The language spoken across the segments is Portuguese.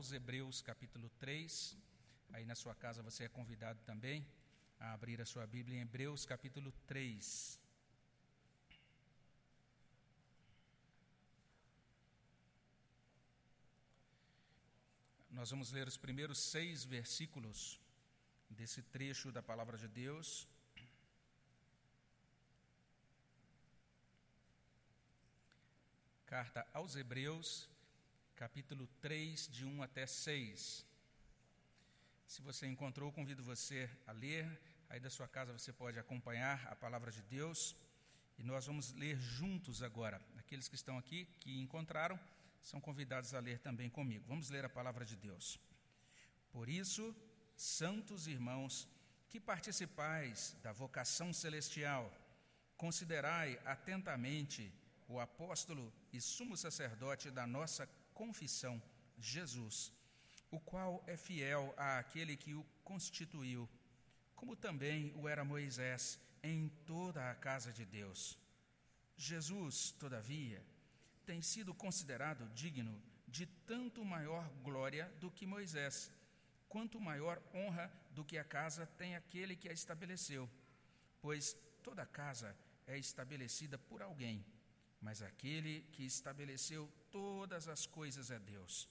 aos Hebreus, capítulo 3. Aí na sua casa você é convidado também a abrir a sua Bíblia em Hebreus, capítulo 3. Nós vamos ler os primeiros seis versículos desse trecho da palavra de Deus. Carta aos Hebreus, capítulo 3, de 1 até 6. Se você encontrou, convido você a ler. Aí da sua casa você pode acompanhar a palavra de Deus. E nós vamos ler juntos agora. Aqueles que estão aqui, que encontraram, são convidados a ler também comigo. Vamos ler a palavra de Deus. Por isso, santos irmãos, que participais da vocação celestial, considerai atentamente o apóstolo e sumo sacerdote da nossa confissão, Jesus, o qual é fiel àquele que o constituiu, como também o era Moisés em toda a casa de Deus. Jesus, todavia, tem sido considerado digno de tanto maior glória do que Moisés, quanto maior honra do que a casa tem aquele que a estabeleceu, pois toda casa é estabelecida por alguém mas aquele que estabeleceu todas as coisas é Deus.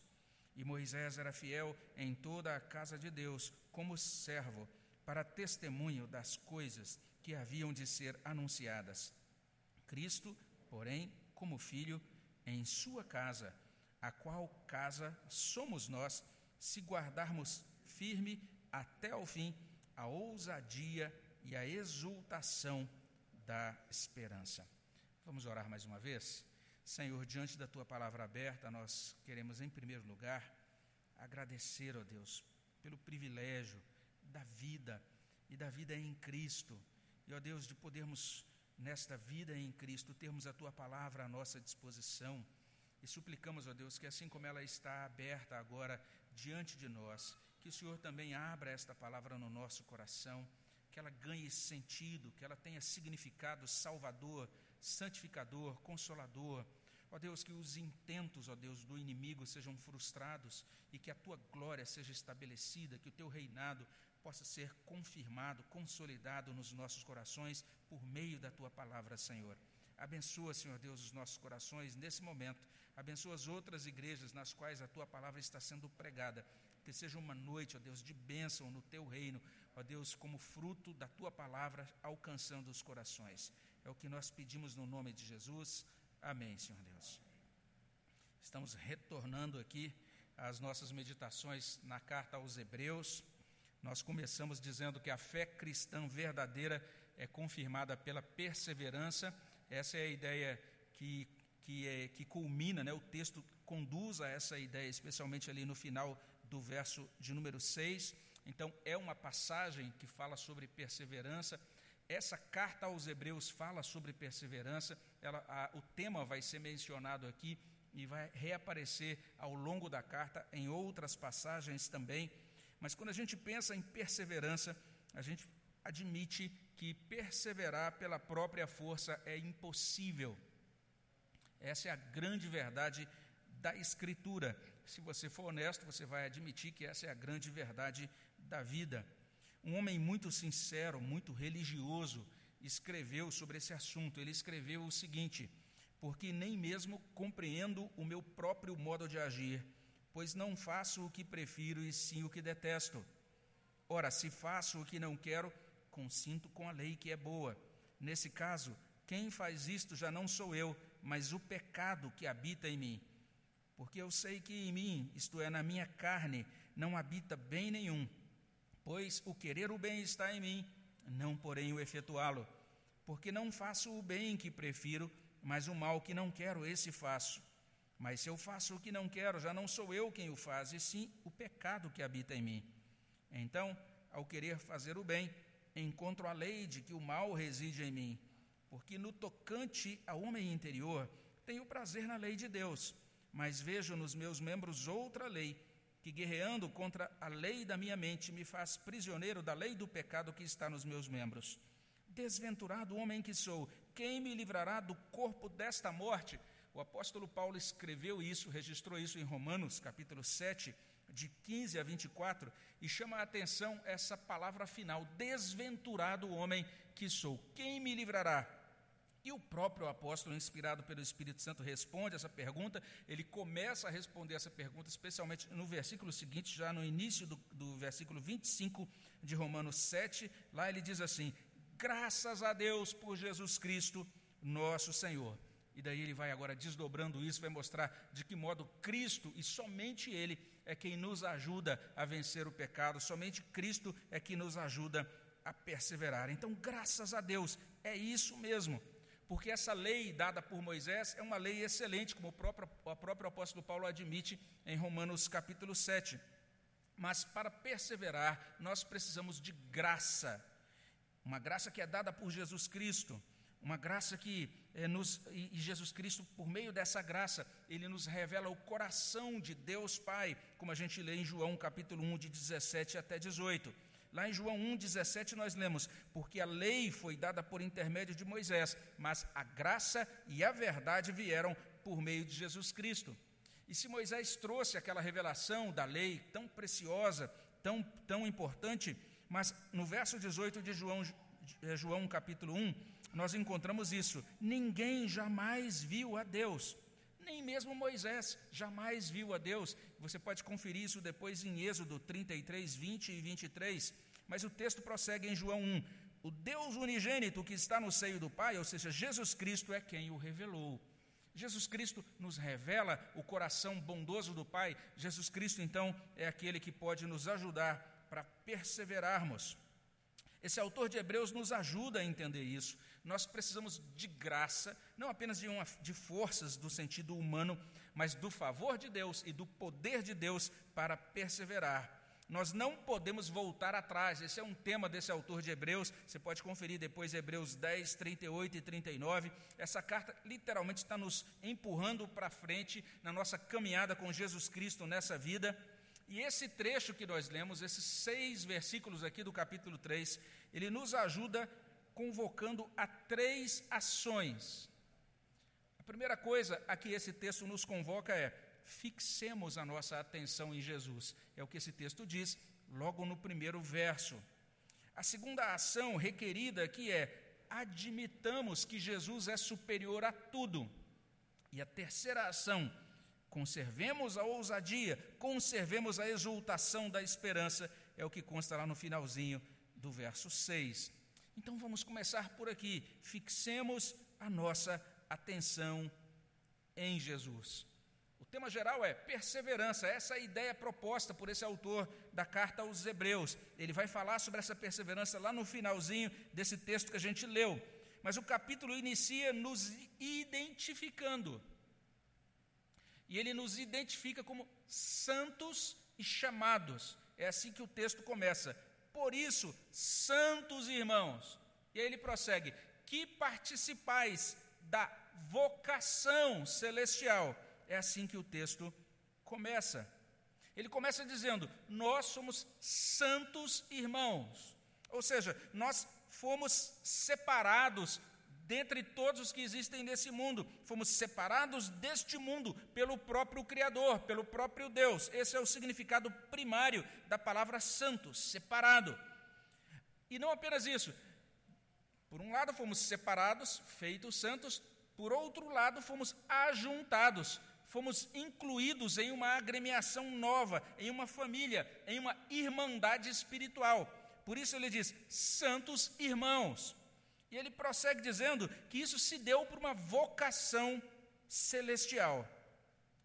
E Moisés era fiel em toda a casa de Deus, como servo, para testemunho das coisas que haviam de ser anunciadas. Cristo, porém, como filho, em sua casa, a qual casa somos nós, se guardarmos firme até ao fim a ousadia e a exultação da esperança. Vamos orar mais uma vez? Senhor, diante da tua palavra aberta, nós queremos, em primeiro lugar, agradecer, ó Deus, pelo privilégio da vida e da vida em Cristo. E, ó Deus, de podermos, nesta vida em Cristo, termos a tua palavra à nossa disposição. E suplicamos, ó Deus, que assim como ela está aberta agora diante de nós, que o Senhor também abra esta palavra no nosso coração, que ela ganhe sentido, que ela tenha significado salvador santificador, consolador. Ó Deus, que os intentos, ó Deus, do inimigo sejam frustrados e que a tua glória seja estabelecida, que o teu reinado possa ser confirmado, consolidado nos nossos corações por meio da tua palavra, Senhor. Abençoa, Senhor Deus, os nossos corações nesse momento. Abençoa as outras igrejas nas quais a tua palavra está sendo pregada. Que seja uma noite, ó Deus, de bênção no teu reino, ó Deus, como fruto da tua palavra alcançando os corações. É o que nós pedimos no nome de Jesus. Amém, Senhor Deus. Estamos retornando aqui às nossas meditações na carta aos Hebreus. Nós começamos dizendo que a fé cristã verdadeira é confirmada pela perseverança. Essa é a ideia que, que, é, que culmina, né? o texto conduz a essa ideia, especialmente ali no final do verso de número 6. Então, é uma passagem que fala sobre perseverança essa carta aos Hebreus fala sobre perseverança, ela, a, o tema vai ser mencionado aqui e vai reaparecer ao longo da carta em outras passagens também. Mas quando a gente pensa em perseverança, a gente admite que perseverar pela própria força é impossível. Essa é a grande verdade da Escritura. Se você for honesto, você vai admitir que essa é a grande verdade da vida. Um homem muito sincero, muito religioso, escreveu sobre esse assunto. Ele escreveu o seguinte: Porque nem mesmo compreendo o meu próprio modo de agir, pois não faço o que prefiro e sim o que detesto. Ora, se faço o que não quero, consinto com a lei que é boa. Nesse caso, quem faz isto já não sou eu, mas o pecado que habita em mim. Porque eu sei que em mim, isto é, na minha carne, não habita bem nenhum Pois o querer o bem está em mim, não porém o efetuá-lo. Porque não faço o bem que prefiro, mas o mal que não quero, esse faço. Mas se eu faço o que não quero, já não sou eu quem o faz, e sim o pecado que habita em mim. Então, ao querer fazer o bem, encontro a lei de que o mal reside em mim. Porque no tocante ao homem interior, tenho prazer na lei de Deus, mas vejo nos meus membros outra lei que guerreando contra a lei da minha mente me faz prisioneiro da lei do pecado que está nos meus membros. Desventurado homem que sou, quem me livrará do corpo desta morte? O apóstolo Paulo escreveu isso, registrou isso em Romanos, capítulo 7, de 15 a 24, e chama a atenção essa palavra final: Desventurado homem que sou, quem me livrará? E o próprio apóstolo, inspirado pelo Espírito Santo, responde essa pergunta. Ele começa a responder essa pergunta, especialmente no versículo seguinte, já no início do, do versículo 25 de Romanos 7. Lá ele diz assim: Graças a Deus por Jesus Cristo, nosso Senhor. E daí ele vai agora desdobrando isso, vai mostrar de que modo Cristo e somente Ele é quem nos ajuda a vencer o pecado, somente Cristo é quem nos ajuda a perseverar. Então, graças a Deus, é isso mesmo porque essa lei dada por Moisés é uma lei excelente, como o próprio, o próprio apóstolo Paulo admite em Romanos capítulo 7. Mas para perseverar, nós precisamos de graça, uma graça que é dada por Jesus Cristo, uma graça que é, nos, e Jesus Cristo, por meio dessa graça, ele nos revela o coração de Deus Pai, como a gente lê em João capítulo 1, de 17 até 18. Lá em João 1,17 nós lemos: Porque a lei foi dada por intermédio de Moisés, mas a graça e a verdade vieram por meio de Jesus Cristo. E se Moisés trouxe aquela revelação da lei tão preciosa, tão, tão importante, mas no verso 18 de João, eh, João capítulo 1, nós encontramos isso: ninguém jamais viu a Deus. Nem mesmo Moisés jamais viu a Deus. Você pode conferir isso depois em Êxodo 33, 20 e 23. Mas o texto prossegue em João 1. O Deus unigênito que está no seio do Pai, ou seja, Jesus Cristo, é quem o revelou. Jesus Cristo nos revela o coração bondoso do Pai. Jesus Cristo, então, é aquele que pode nos ajudar para perseverarmos. Esse autor de Hebreus nos ajuda a entender isso. Nós precisamos de graça, não apenas de, uma, de forças do sentido humano, mas do favor de Deus e do poder de Deus para perseverar. Nós não podemos voltar atrás. Esse é um tema desse autor de Hebreus. Você pode conferir depois Hebreus 10, 38 e 39. Essa carta literalmente está nos empurrando para frente na nossa caminhada com Jesus Cristo nessa vida. E esse trecho que nós lemos, esses seis versículos aqui do capítulo 3, ele nos ajuda convocando a três ações. A primeira coisa a que esse texto nos convoca é: fixemos a nossa atenção em Jesus. É o que esse texto diz logo no primeiro verso. A segunda ação requerida aqui é: admitamos que Jesus é superior a tudo. E a terceira ação, conservemos a ousadia, conservemos a exultação da esperança, é o que consta lá no finalzinho do verso 6. Então vamos começar por aqui. Fixemos a nossa atenção em Jesus. O tema geral é perseverança, essa é a ideia proposta por esse autor da carta aos Hebreus. Ele vai falar sobre essa perseverança lá no finalzinho desse texto que a gente leu. Mas o capítulo inicia nos identificando. E ele nos identifica como santos e chamados. É assim que o texto começa. Por isso, santos irmãos, e aí ele prossegue: que participais da vocação celestial. É assim que o texto começa. Ele começa dizendo: Nós somos santos irmãos. Ou seja, nós fomos separados dentre todos os que existem nesse mundo. Fomos separados deste mundo pelo próprio Criador, pelo próprio Deus. Esse é o significado primário da palavra santo, separado. E não apenas isso. Por um lado, fomos separados, feitos santos. Por outro lado, fomos ajuntados, fomos incluídos em uma agremiação nova, em uma família, em uma irmandade espiritual. Por isso ele diz: santos irmãos. E ele prossegue dizendo que isso se deu por uma vocação celestial.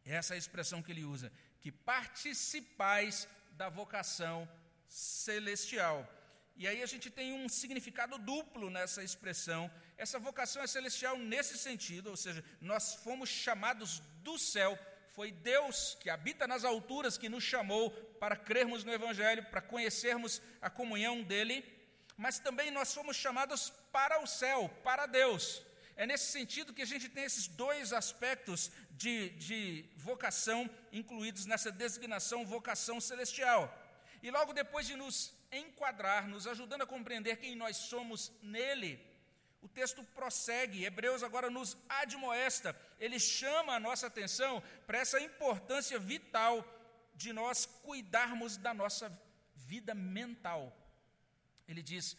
Essa é a expressão que ele usa, que participais da vocação celestial. E aí a gente tem um significado duplo nessa expressão. Essa vocação é celestial nesse sentido, ou seja, nós fomos chamados do céu. Foi Deus que habita nas alturas que nos chamou para crermos no Evangelho, para conhecermos a comunhão dele mas também nós somos chamados para o céu, para Deus. É nesse sentido que a gente tem esses dois aspectos de, de vocação incluídos nessa designação vocação celestial. E logo depois de nos enquadrar, nos ajudando a compreender quem nós somos nele, o texto prossegue, Hebreus agora nos admoesta, ele chama a nossa atenção para essa importância vital de nós cuidarmos da nossa vida mental. Ele diz: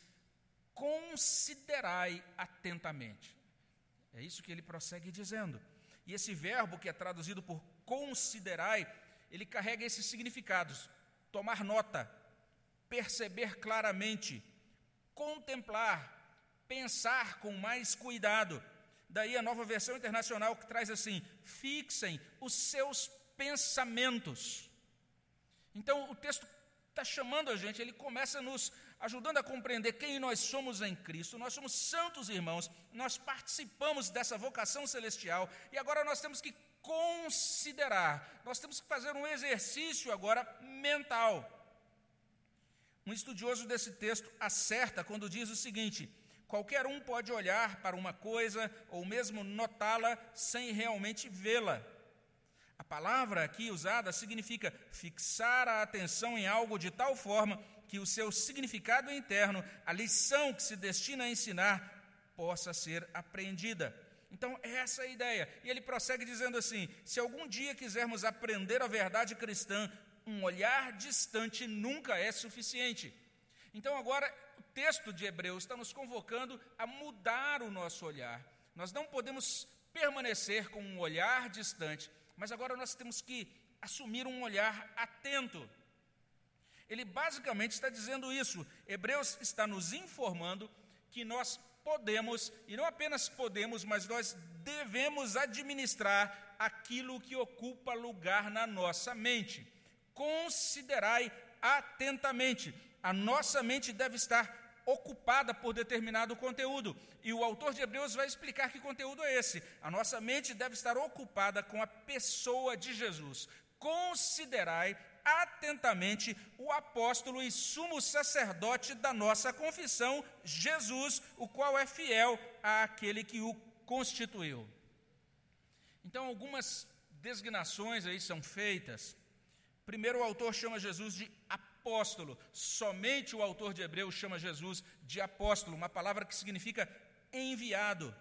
considerai atentamente. É isso que ele prossegue dizendo. E esse verbo que é traduzido por considerai, ele carrega esses significados: tomar nota, perceber claramente, contemplar, pensar com mais cuidado. Daí a nova versão internacional que traz assim: fixem os seus pensamentos. Então o texto está chamando a gente, ele começa nos ajudando a compreender quem nós somos em Cristo. Nós somos santos irmãos, nós participamos dessa vocação celestial e agora nós temos que considerar, nós temos que fazer um exercício agora mental. Um estudioso desse texto acerta quando diz o seguinte: qualquer um pode olhar para uma coisa ou mesmo notá-la sem realmente vê-la. A palavra aqui usada significa fixar a atenção em algo de tal forma que o seu significado interno, a lição que se destina a ensinar, possa ser apreendida. Então, é essa a ideia. E ele prossegue dizendo assim: se algum dia quisermos aprender a verdade cristã, um olhar distante nunca é suficiente. Então, agora, o texto de Hebreus está nos convocando a mudar o nosso olhar. Nós não podemos permanecer com um olhar distante, mas agora nós temos que assumir um olhar atento. Ele basicamente está dizendo isso. Hebreus está nos informando que nós podemos, e não apenas podemos, mas nós devemos administrar aquilo que ocupa lugar na nossa mente considerai atentamente. A nossa mente deve estar ocupada por determinado conteúdo. E o autor de Hebreus vai explicar que conteúdo é esse. A nossa mente deve estar ocupada com a pessoa de Jesus. Considerai atentamente o apóstolo e sumo sacerdote da nossa confissão, Jesus, o qual é fiel àquele que o constituiu. Então, algumas designações aí são feitas Primeiro, o autor chama Jesus de apóstolo. Somente o autor de Hebreus chama Jesus de apóstolo, uma palavra que significa enviado.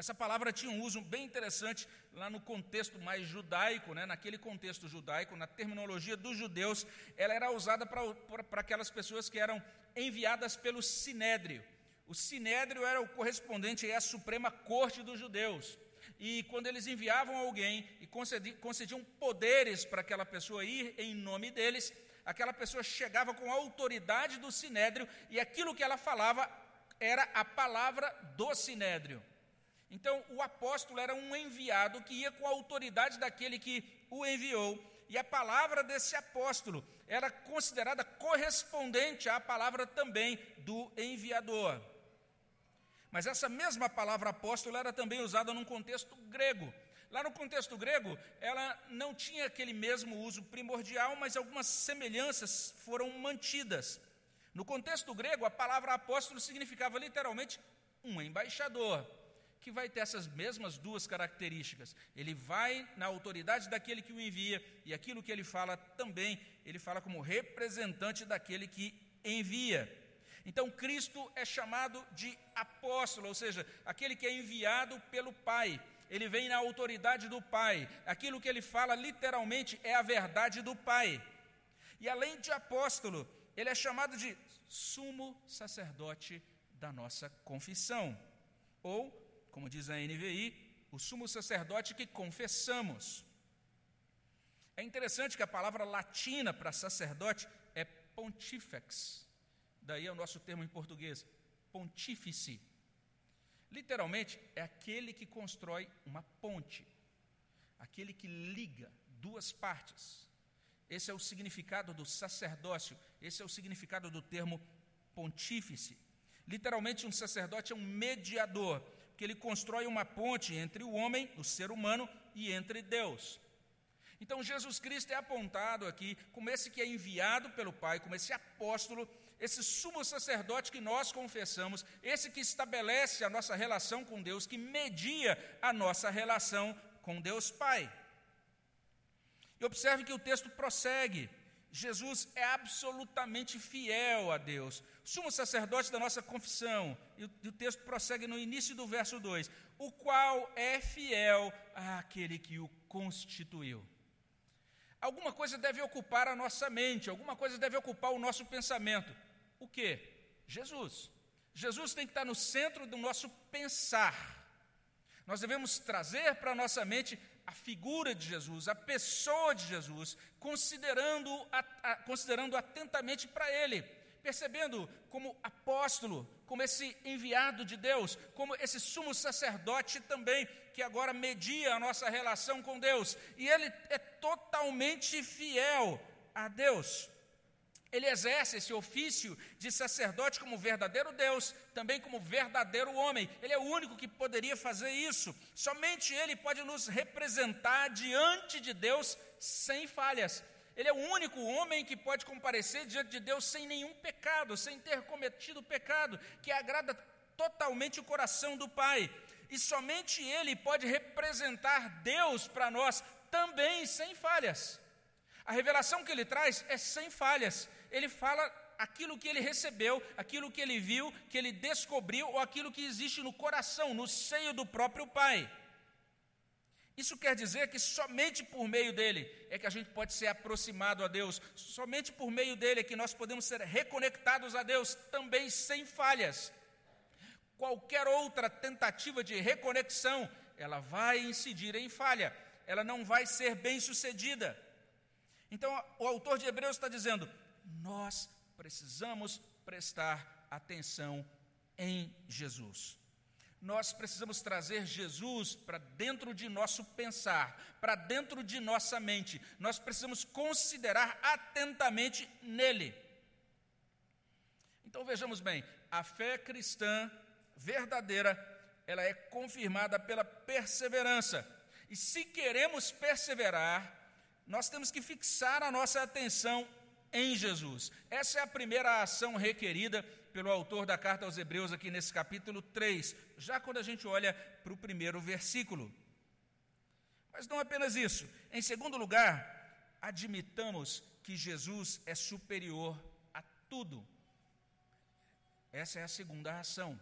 Essa palavra tinha um uso bem interessante lá no contexto mais judaico, né? naquele contexto judaico, na terminologia dos judeus, ela era usada para aquelas pessoas que eram enviadas pelo sinédrio. O sinédrio era o correspondente à Suprema Corte dos Judeus e quando eles enviavam alguém e concediam poderes para aquela pessoa ir em nome deles, aquela pessoa chegava com a autoridade do sinédrio e aquilo que ela falava era a palavra do sinédrio. Então, o apóstolo era um enviado que ia com a autoridade daquele que o enviou, e a palavra desse apóstolo era considerada correspondente à palavra também do enviador. Mas essa mesma palavra apóstolo era também usada num contexto grego. Lá no contexto grego, ela não tinha aquele mesmo uso primordial, mas algumas semelhanças foram mantidas. No contexto grego, a palavra apóstolo significava literalmente um embaixador, que vai ter essas mesmas duas características. Ele vai na autoridade daquele que o envia, e aquilo que ele fala também, ele fala como representante daquele que envia. Então, Cristo é chamado de apóstolo, ou seja, aquele que é enviado pelo Pai. Ele vem na autoridade do Pai. Aquilo que ele fala, literalmente, é a verdade do Pai. E além de apóstolo, ele é chamado de sumo sacerdote da nossa confissão. Ou, como diz a NVI, o sumo sacerdote que confessamos. É interessante que a palavra latina para sacerdote é pontifex. Daí é o nosso termo em português, pontífice. Literalmente, é aquele que constrói uma ponte, aquele que liga duas partes. Esse é o significado do sacerdócio, esse é o significado do termo pontífice. Literalmente, um sacerdote é um mediador, que ele constrói uma ponte entre o homem, o ser humano, e entre Deus. Então, Jesus Cristo é apontado aqui como esse que é enviado pelo Pai, como esse apóstolo esse sumo sacerdote que nós confessamos, esse que estabelece a nossa relação com Deus, que media a nossa relação com Deus Pai. E observe que o texto prossegue. Jesus é absolutamente fiel a Deus, sumo sacerdote da nossa confissão. E o, e o texto prossegue no início do verso 2: o qual é fiel àquele que o constituiu. alguma coisa deve ocupar a nossa mente, alguma coisa deve ocupar o nosso pensamento. O que? Jesus. Jesus tem que estar no centro do nosso pensar. Nós devemos trazer para a nossa mente a figura de Jesus, a pessoa de Jesus, considerando, considerando atentamente para Ele, percebendo como apóstolo, como esse enviado de Deus, como esse sumo sacerdote também, que agora media a nossa relação com Deus, e ele é totalmente fiel a Deus. Ele exerce esse ofício de sacerdote como verdadeiro Deus, também como verdadeiro homem. Ele é o único que poderia fazer isso. Somente ele pode nos representar diante de Deus sem falhas. Ele é o único homem que pode comparecer diante de Deus sem nenhum pecado, sem ter cometido pecado, que agrada totalmente o coração do Pai. E somente ele pode representar Deus para nós também sem falhas. A revelação que ele traz é sem falhas ele fala aquilo que ele recebeu, aquilo que ele viu, que ele descobriu, ou aquilo que existe no coração, no seio do próprio Pai. Isso quer dizer que somente por meio dele é que a gente pode ser aproximado a Deus, somente por meio dele é que nós podemos ser reconectados a Deus, também sem falhas. Qualquer outra tentativa de reconexão, ela vai incidir em falha, ela não vai ser bem sucedida. Então, o autor de Hebreus está dizendo: nós precisamos prestar atenção em Jesus. Nós precisamos trazer Jesus para dentro de nosso pensar, para dentro de nossa mente. Nós precisamos considerar atentamente nele. Então vejamos bem, a fé cristã verdadeira, ela é confirmada pela perseverança. E se queremos perseverar, nós temos que fixar a nossa atenção em Jesus. Essa é a primeira ação requerida pelo autor da carta aos Hebreus, aqui nesse capítulo 3, já quando a gente olha para o primeiro versículo. Mas não apenas isso. Em segundo lugar, admitamos que Jesus é superior a tudo. Essa é a segunda ação.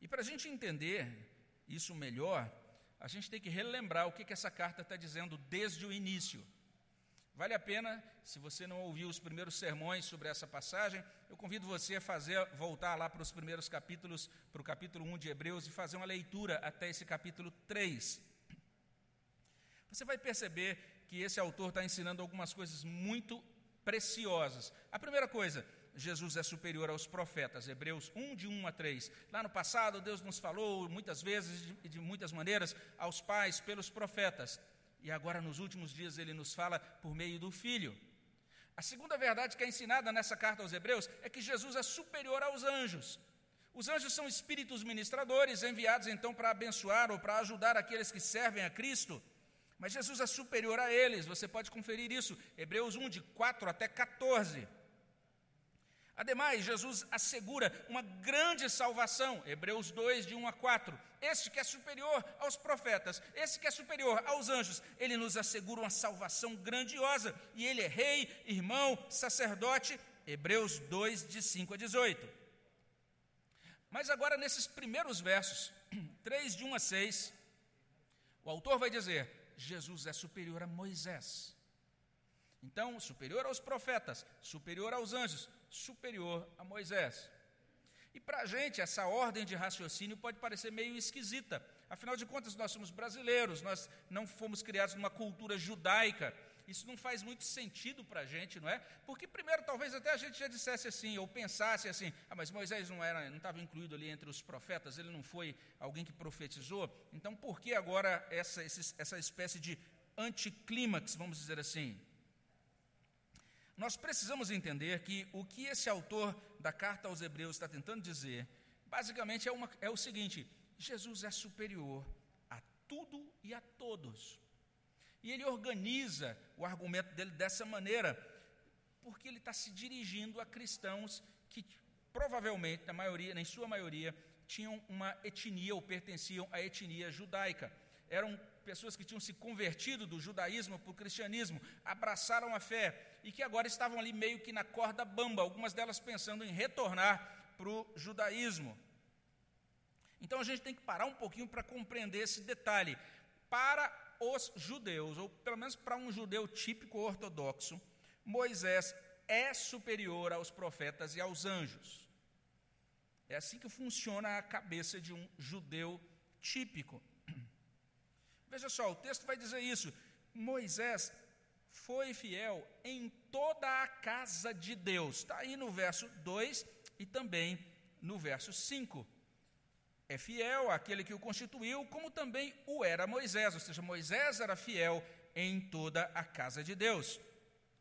E para a gente entender isso melhor, a gente tem que relembrar o que, que essa carta está dizendo desde o início. Vale a pena, se você não ouviu os primeiros sermões sobre essa passagem, eu convido você a fazer, voltar lá para os primeiros capítulos, para o capítulo 1 de Hebreus e fazer uma leitura até esse capítulo 3. Você vai perceber que esse autor está ensinando algumas coisas muito preciosas. A primeira coisa, Jesus é superior aos profetas, Hebreus 1, de 1 a 3. Lá no passado, Deus nos falou muitas vezes e de muitas maneiras aos pais pelos profetas e agora nos últimos dias ele nos fala por meio do Filho. A segunda verdade que é ensinada nessa carta aos Hebreus é que Jesus é superior aos anjos. Os anjos são espíritos ministradores enviados então para abençoar ou para ajudar aqueles que servem a Cristo. Mas Jesus é superior a eles, você pode conferir isso, Hebreus 1, de 4 até 14. Ademais, Jesus assegura uma grande salvação, Hebreus 2, de 1 a 4. Este que é superior aos profetas, esse que é superior aos anjos, ele nos assegura uma salvação grandiosa. E ele é rei, irmão, sacerdote, Hebreus 2, de 5 a 18. Mas agora, nesses primeiros versos, 3 de 1 a 6, o autor vai dizer: Jesus é superior a Moisés. Então, superior aos profetas, superior aos anjos, superior a Moisés. E para a gente, essa ordem de raciocínio pode parecer meio esquisita. Afinal de contas, nós somos brasileiros, nós não fomos criados numa cultura judaica. Isso não faz muito sentido para a gente, não é? Porque, primeiro, talvez até a gente já dissesse assim, ou pensasse assim: ah, mas Moisés não era, não estava incluído ali entre os profetas, ele não foi alguém que profetizou. Então, por que agora essa, essa espécie de anticlímax, vamos dizer assim? Nós precisamos entender que o que esse autor da carta aos Hebreus está tentando dizer, basicamente é, uma, é o seguinte: Jesus é superior a tudo e a todos. E ele organiza o argumento dele dessa maneira, porque ele está se dirigindo a cristãos que provavelmente, na maioria, em sua maioria, tinham uma etnia ou pertenciam à etnia judaica. Eram pessoas que tinham se convertido do judaísmo para o cristianismo, abraçaram a fé e que agora estavam ali meio que na corda bamba, algumas delas pensando em retornar para o judaísmo. Então a gente tem que parar um pouquinho para compreender esse detalhe. Para os judeus, ou pelo menos para um judeu típico ortodoxo, Moisés é superior aos profetas e aos anjos. É assim que funciona a cabeça de um judeu típico. Veja só, o texto vai dizer isso. Moisés foi fiel em toda a casa de Deus. Está aí no verso 2 e também no verso 5. É fiel àquele que o constituiu, como também o era Moisés, ou seja, Moisés era fiel em toda a casa de Deus.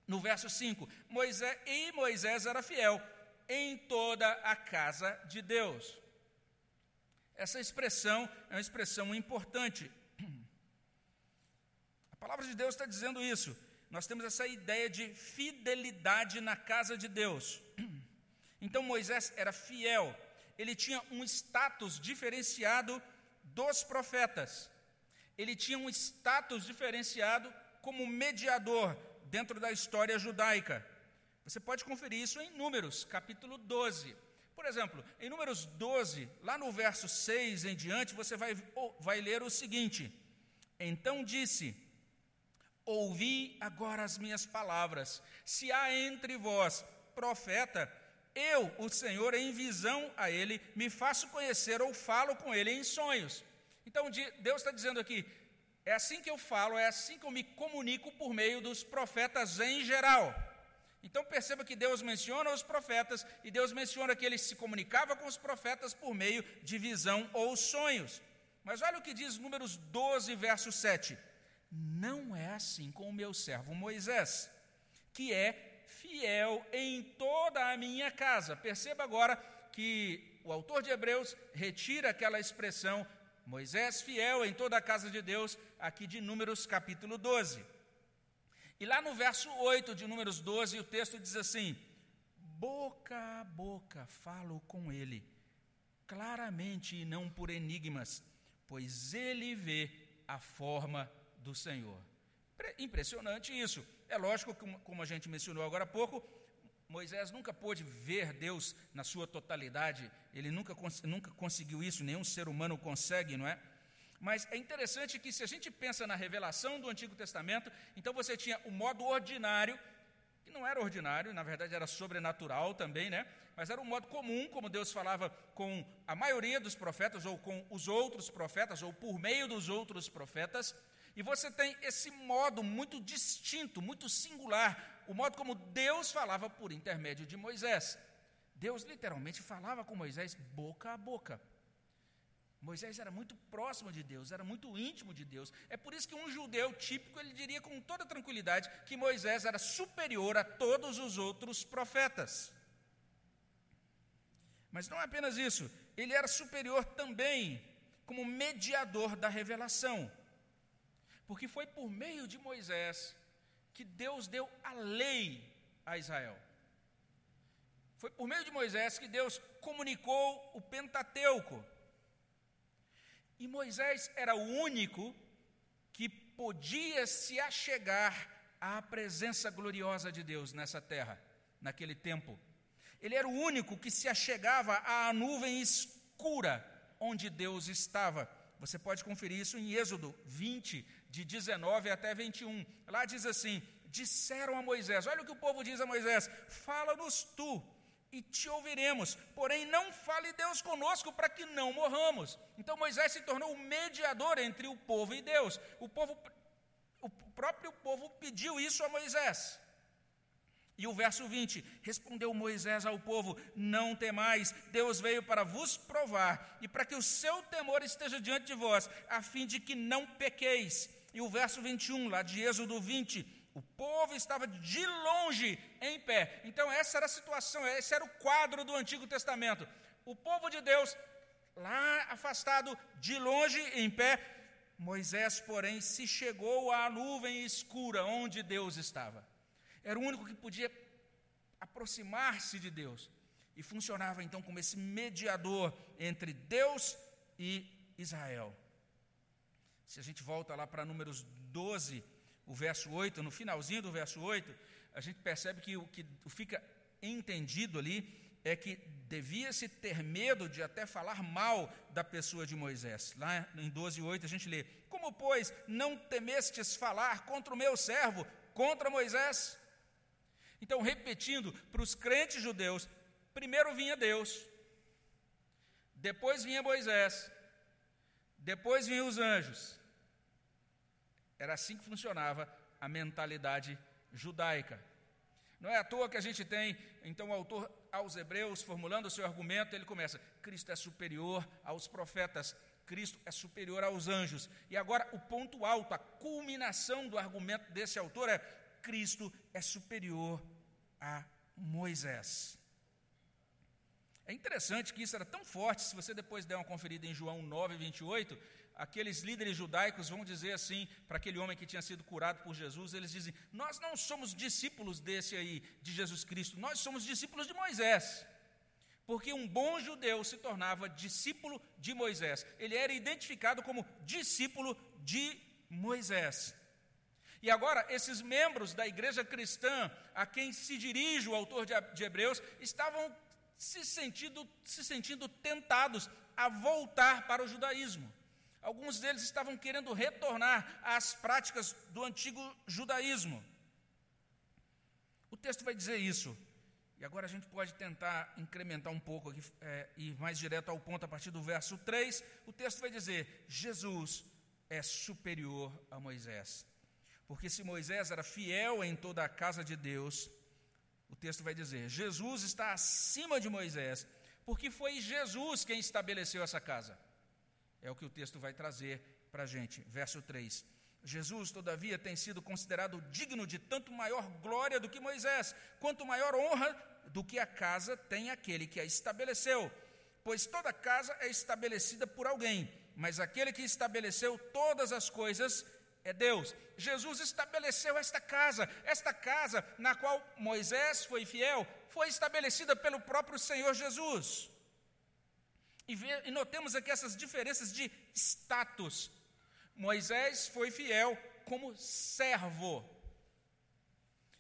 No verso 5, Moisés e Moisés era fiel em toda a casa de Deus. Essa expressão é uma expressão importante. Palavra de Deus está dizendo isso. Nós temos essa ideia de fidelidade na casa de Deus. Então Moisés era fiel, ele tinha um status diferenciado dos profetas. Ele tinha um status diferenciado como mediador dentro da história judaica. Você pode conferir isso em Números, capítulo 12. Por exemplo, em Números 12, lá no verso 6 em diante, você vai, vai ler o seguinte: Então disse: Ouvi agora as minhas palavras. Se há entre vós profeta, eu, o Senhor, em visão a ele, me faço conhecer ou falo com ele em sonhos. Então, Deus está dizendo aqui: é assim que eu falo, é assim que eu me comunico por meio dos profetas em geral. Então perceba que Deus menciona os profetas e Deus menciona que ele se comunicava com os profetas por meio de visão ou sonhos. Mas olha o que diz Números 12, verso 7. Não é assim com o meu servo Moisés, que é fiel em toda a minha casa. Perceba agora que o autor de Hebreus retira aquela expressão Moisés fiel em toda a casa de Deus, aqui de Números capítulo 12. E lá no verso 8 de Números 12, o texto diz assim: Boca a boca falo com ele, claramente e não por enigmas, pois ele vê a forma do Senhor. Impressionante isso. É lógico que, como a gente mencionou agora há pouco, Moisés nunca pôde ver Deus na sua totalidade, ele nunca, nunca conseguiu isso, nenhum ser humano consegue, não é? Mas é interessante que, se a gente pensa na revelação do Antigo Testamento, então você tinha o modo ordinário, que não era ordinário, na verdade era sobrenatural também, né? Mas era um modo comum, como Deus falava com a maioria dos profetas, ou com os outros profetas, ou por meio dos outros profetas. E você tem esse modo muito distinto, muito singular, o modo como Deus falava por intermédio de Moisés. Deus literalmente falava com Moisés boca a boca. Moisés era muito próximo de Deus, era muito íntimo de Deus. É por isso que um judeu típico ele diria com toda tranquilidade que Moisés era superior a todos os outros profetas. Mas não é apenas isso, ele era superior também como mediador da revelação. Porque foi por meio de Moisés que Deus deu a lei a Israel. Foi por meio de Moisés que Deus comunicou o Pentateuco, e Moisés era o único que podia se achegar à presença gloriosa de Deus nessa terra, naquele tempo. Ele era o único que se achegava à nuvem escura onde Deus estava. Você pode conferir isso em Êxodo 20, de 19 até 21. Lá diz assim: Disseram a Moisés: Olha o que o povo diz a Moisés: Fala-nos tu e te ouviremos. Porém, não fale Deus conosco para que não morramos. Então Moisés se tornou o mediador entre o povo e Deus. O povo o próprio povo pediu isso a Moisés. E o verso 20: Respondeu Moisés ao povo: Não temais, Deus veio para vos provar e para que o seu temor esteja diante de vós, a fim de que não pequeis. E o verso 21, lá de Êxodo 20: o povo estava de longe em pé. Então, essa era a situação, esse era o quadro do Antigo Testamento. O povo de Deus, lá afastado, de longe em pé. Moisés, porém, se chegou à nuvem escura onde Deus estava. Era o único que podia aproximar-se de Deus. E funcionava então como esse mediador entre Deus e Israel. Se a gente volta lá para Números 12, o verso 8, no finalzinho do verso 8, a gente percebe que o que fica entendido ali é que devia-se ter medo de até falar mal da pessoa de Moisés. Lá em 12:8 a gente lê: Como, pois, não temestes falar contra o meu servo, contra Moisés? Então, repetindo, para os crentes judeus, primeiro vinha Deus, depois vinha Moisés, depois vinham os anjos. Era assim que funcionava a mentalidade judaica. Não é à toa que a gente tem, então, o autor aos Hebreus, formulando o seu argumento, ele começa: Cristo é superior aos profetas, Cristo é superior aos anjos. E agora, o ponto alto, a culminação do argumento desse autor é: Cristo é superior a Moisés. É interessante que isso era tão forte, se você depois der uma conferida em João 9, 28, aqueles líderes judaicos vão dizer assim para aquele homem que tinha sido curado por Jesus: eles dizem, Nós não somos discípulos desse aí, de Jesus Cristo, nós somos discípulos de Moisés. Porque um bom judeu se tornava discípulo de Moisés, ele era identificado como discípulo de Moisés. E agora, esses membros da igreja cristã, a quem se dirige o autor de Hebreus, estavam se sentindo, se sentindo tentados a voltar para o judaísmo. Alguns deles estavam querendo retornar às práticas do antigo judaísmo. O texto vai dizer isso. E agora a gente pode tentar incrementar um pouco aqui, é, ir mais direto ao ponto a partir do verso 3. O texto vai dizer: Jesus é superior a Moisés. Porque se Moisés era fiel em toda a casa de Deus, o texto vai dizer: Jesus está acima de Moisés, porque foi Jesus quem estabeleceu essa casa. É o que o texto vai trazer para a gente. Verso 3. Jesus, todavia, tem sido considerado digno de tanto maior glória do que Moisés, quanto maior honra do que a casa tem aquele que a estabeleceu. Pois toda casa é estabelecida por alguém, mas aquele que estabeleceu todas as coisas é Deus. Jesus estabeleceu esta casa, esta casa na qual Moisés foi fiel, foi estabelecida pelo próprio Senhor Jesus. E, e notemos aqui essas diferenças de status. Moisés foi fiel como servo.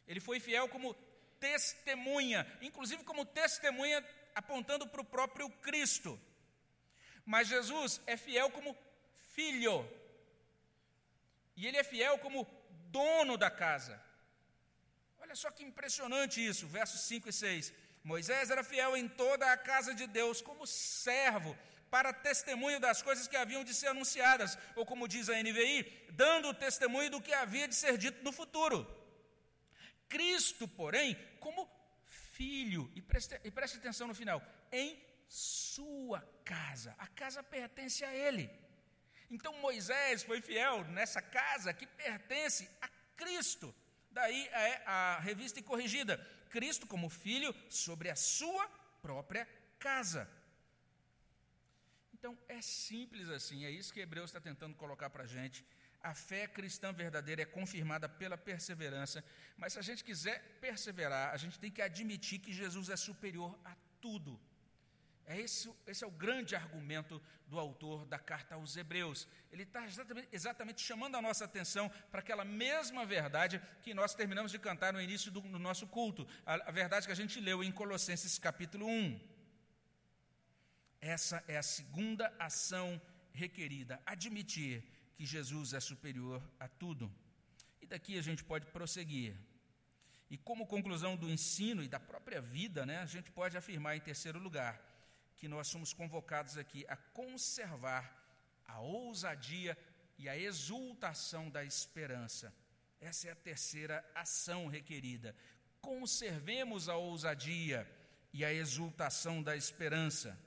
Ele foi fiel como testemunha, inclusive como testemunha apontando para o próprio Cristo. Mas Jesus é fiel como filho. E ele é fiel como dono da casa. Olha só que impressionante isso, versos 5 e 6. Moisés era fiel em toda a casa de Deus como servo, para testemunho das coisas que haviam de ser anunciadas, ou como diz a NVI, dando testemunho do que havia de ser dito no futuro. Cristo, porém, como filho, e preste, e preste atenção no final, em sua casa, a casa pertence a ele. Então Moisés foi fiel nessa casa que pertence a Cristo. Daí é a revista corrigida. Cristo como filho sobre a sua própria casa. Então é simples assim, é isso que Hebreus está tentando colocar para a gente. A fé cristã verdadeira é confirmada pela perseverança, mas se a gente quiser perseverar, a gente tem que admitir que Jesus é superior a tudo. É esse, esse é o grande argumento do autor da carta aos Hebreus. Ele está exatamente, exatamente, chamando a nossa atenção para aquela mesma verdade que nós terminamos de cantar no início do no nosso culto, a, a verdade que a gente leu em Colossenses capítulo 1. Essa é a segunda ação requerida, admitir que Jesus é superior a tudo. E daqui a gente pode prosseguir. E como conclusão do ensino e da própria vida, né, a gente pode afirmar em terceiro lugar que nós somos convocados aqui a conservar a ousadia e a exultação da esperança. Essa é a terceira ação requerida. Conservemos a ousadia e a exultação da esperança.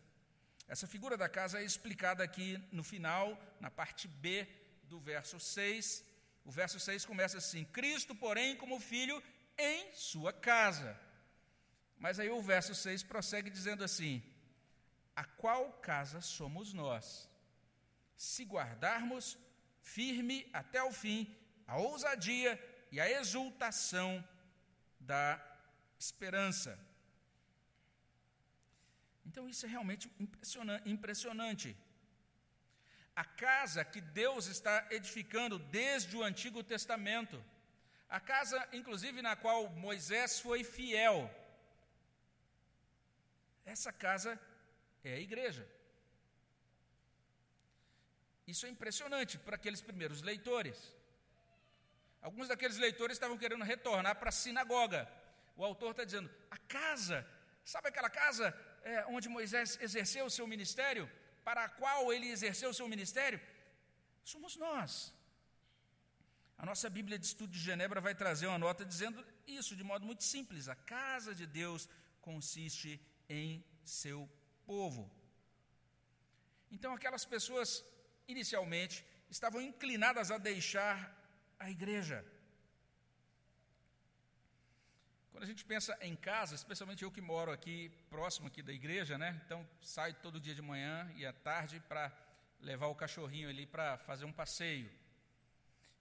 Essa figura da casa é explicada aqui no final, na parte B do verso 6. O verso 6 começa assim: Cristo, porém, como filho em sua casa. Mas aí o verso 6 prossegue dizendo assim: a qual casa somos nós. Se guardarmos firme até o fim a ousadia e a exultação da esperança. Então, isso é realmente impressionante. A casa que Deus está edificando desde o Antigo Testamento, a casa, inclusive, na qual Moisés foi fiel, Essa casa é a igreja. Isso é impressionante para aqueles primeiros leitores. Alguns daqueles leitores estavam querendo retornar para a sinagoga. O autor está dizendo: a casa, sabe aquela casa é, onde Moisés exerceu o seu ministério? Para a qual ele exerceu o seu ministério? Somos nós. A nossa Bíblia de Estudo de Genebra vai trazer uma nota dizendo isso de modo muito simples: a casa de Deus consiste em seu povo. Então, aquelas pessoas inicialmente, estavam inclinadas a deixar a igreja. Quando a gente pensa em casa, especialmente eu que moro aqui, próximo aqui da igreja, né? Então, saio todo dia de manhã e à tarde para levar o cachorrinho ali para fazer um passeio.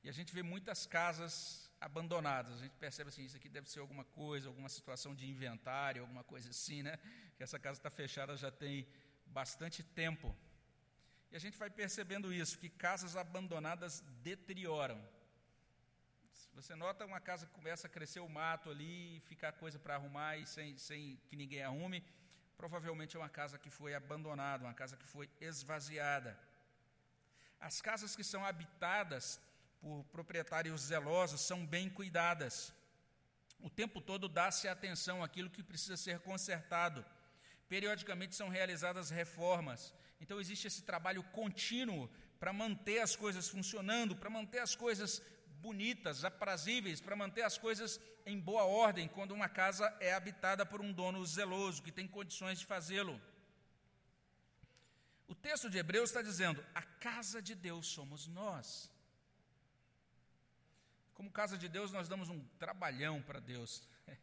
E a gente vê muitas casas abandonadas. A gente percebe assim, isso aqui deve ser alguma coisa, alguma situação de inventário, alguma coisa assim, né? Que essa casa está fechada já tem bastante tempo. E a gente vai percebendo isso, que casas abandonadas deterioram. Se você nota uma casa começa a crescer o mato ali, ficar coisa para arrumar e sem, sem que ninguém arrume, provavelmente é uma casa que foi abandonada, uma casa que foi esvaziada. As casas que são habitadas por proprietários zelosos são bem cuidadas. O tempo todo dá-se atenção àquilo que precisa ser consertado. Periodicamente são realizadas reformas. Então existe esse trabalho contínuo para manter as coisas funcionando, para manter as coisas bonitas, aprazíveis, para manter as coisas em boa ordem quando uma casa é habitada por um dono zeloso que tem condições de fazê-lo. O texto de Hebreus está dizendo: a casa de Deus somos nós. Como casa de Deus, nós damos um trabalhão para Deus.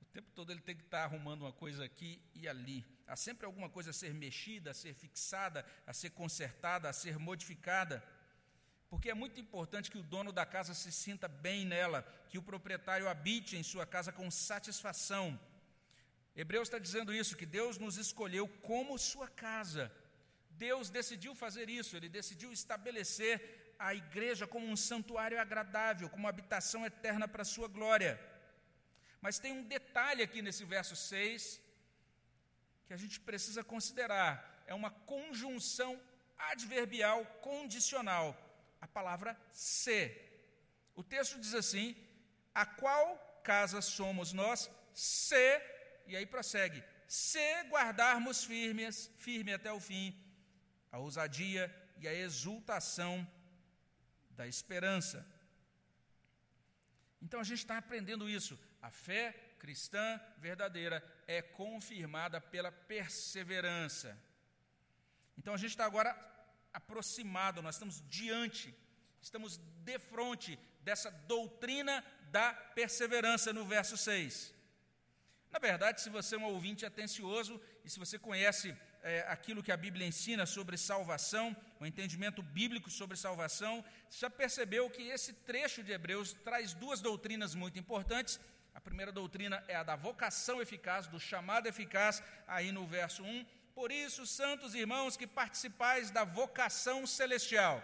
O tempo todo ele tem que estar arrumando uma coisa aqui e ali. Há sempre alguma coisa a ser mexida, a ser fixada, a ser consertada, a ser modificada. Porque é muito importante que o dono da casa se sinta bem nela, que o proprietário habite em sua casa com satisfação. Hebreus está dizendo isso, que Deus nos escolheu como sua casa. Deus decidiu fazer isso, ele decidiu estabelecer a igreja como um santuário agradável, como habitação eterna para a sua glória. Mas tem um detalhe aqui nesse verso 6 que a gente precisa considerar. É uma conjunção adverbial condicional. A palavra se. O texto diz assim: a qual casa somos nós, se, e aí prossegue, se guardarmos firmes, firme até o fim, a ousadia e a exultação da esperança. Então a gente está aprendendo isso. A fé cristã verdadeira é confirmada pela perseverança. Então a gente está agora aproximado, nós estamos diante, estamos de frente dessa doutrina da perseverança no verso 6. Na verdade, se você é um ouvinte atencioso e se você conhece é, aquilo que a Bíblia ensina sobre salvação, o entendimento bíblico sobre salvação, já percebeu que esse trecho de Hebreus traz duas doutrinas muito importantes a primeira doutrina é a da vocação eficaz, do chamado eficaz, aí no verso 1. Por isso, santos irmãos que participais da vocação celestial,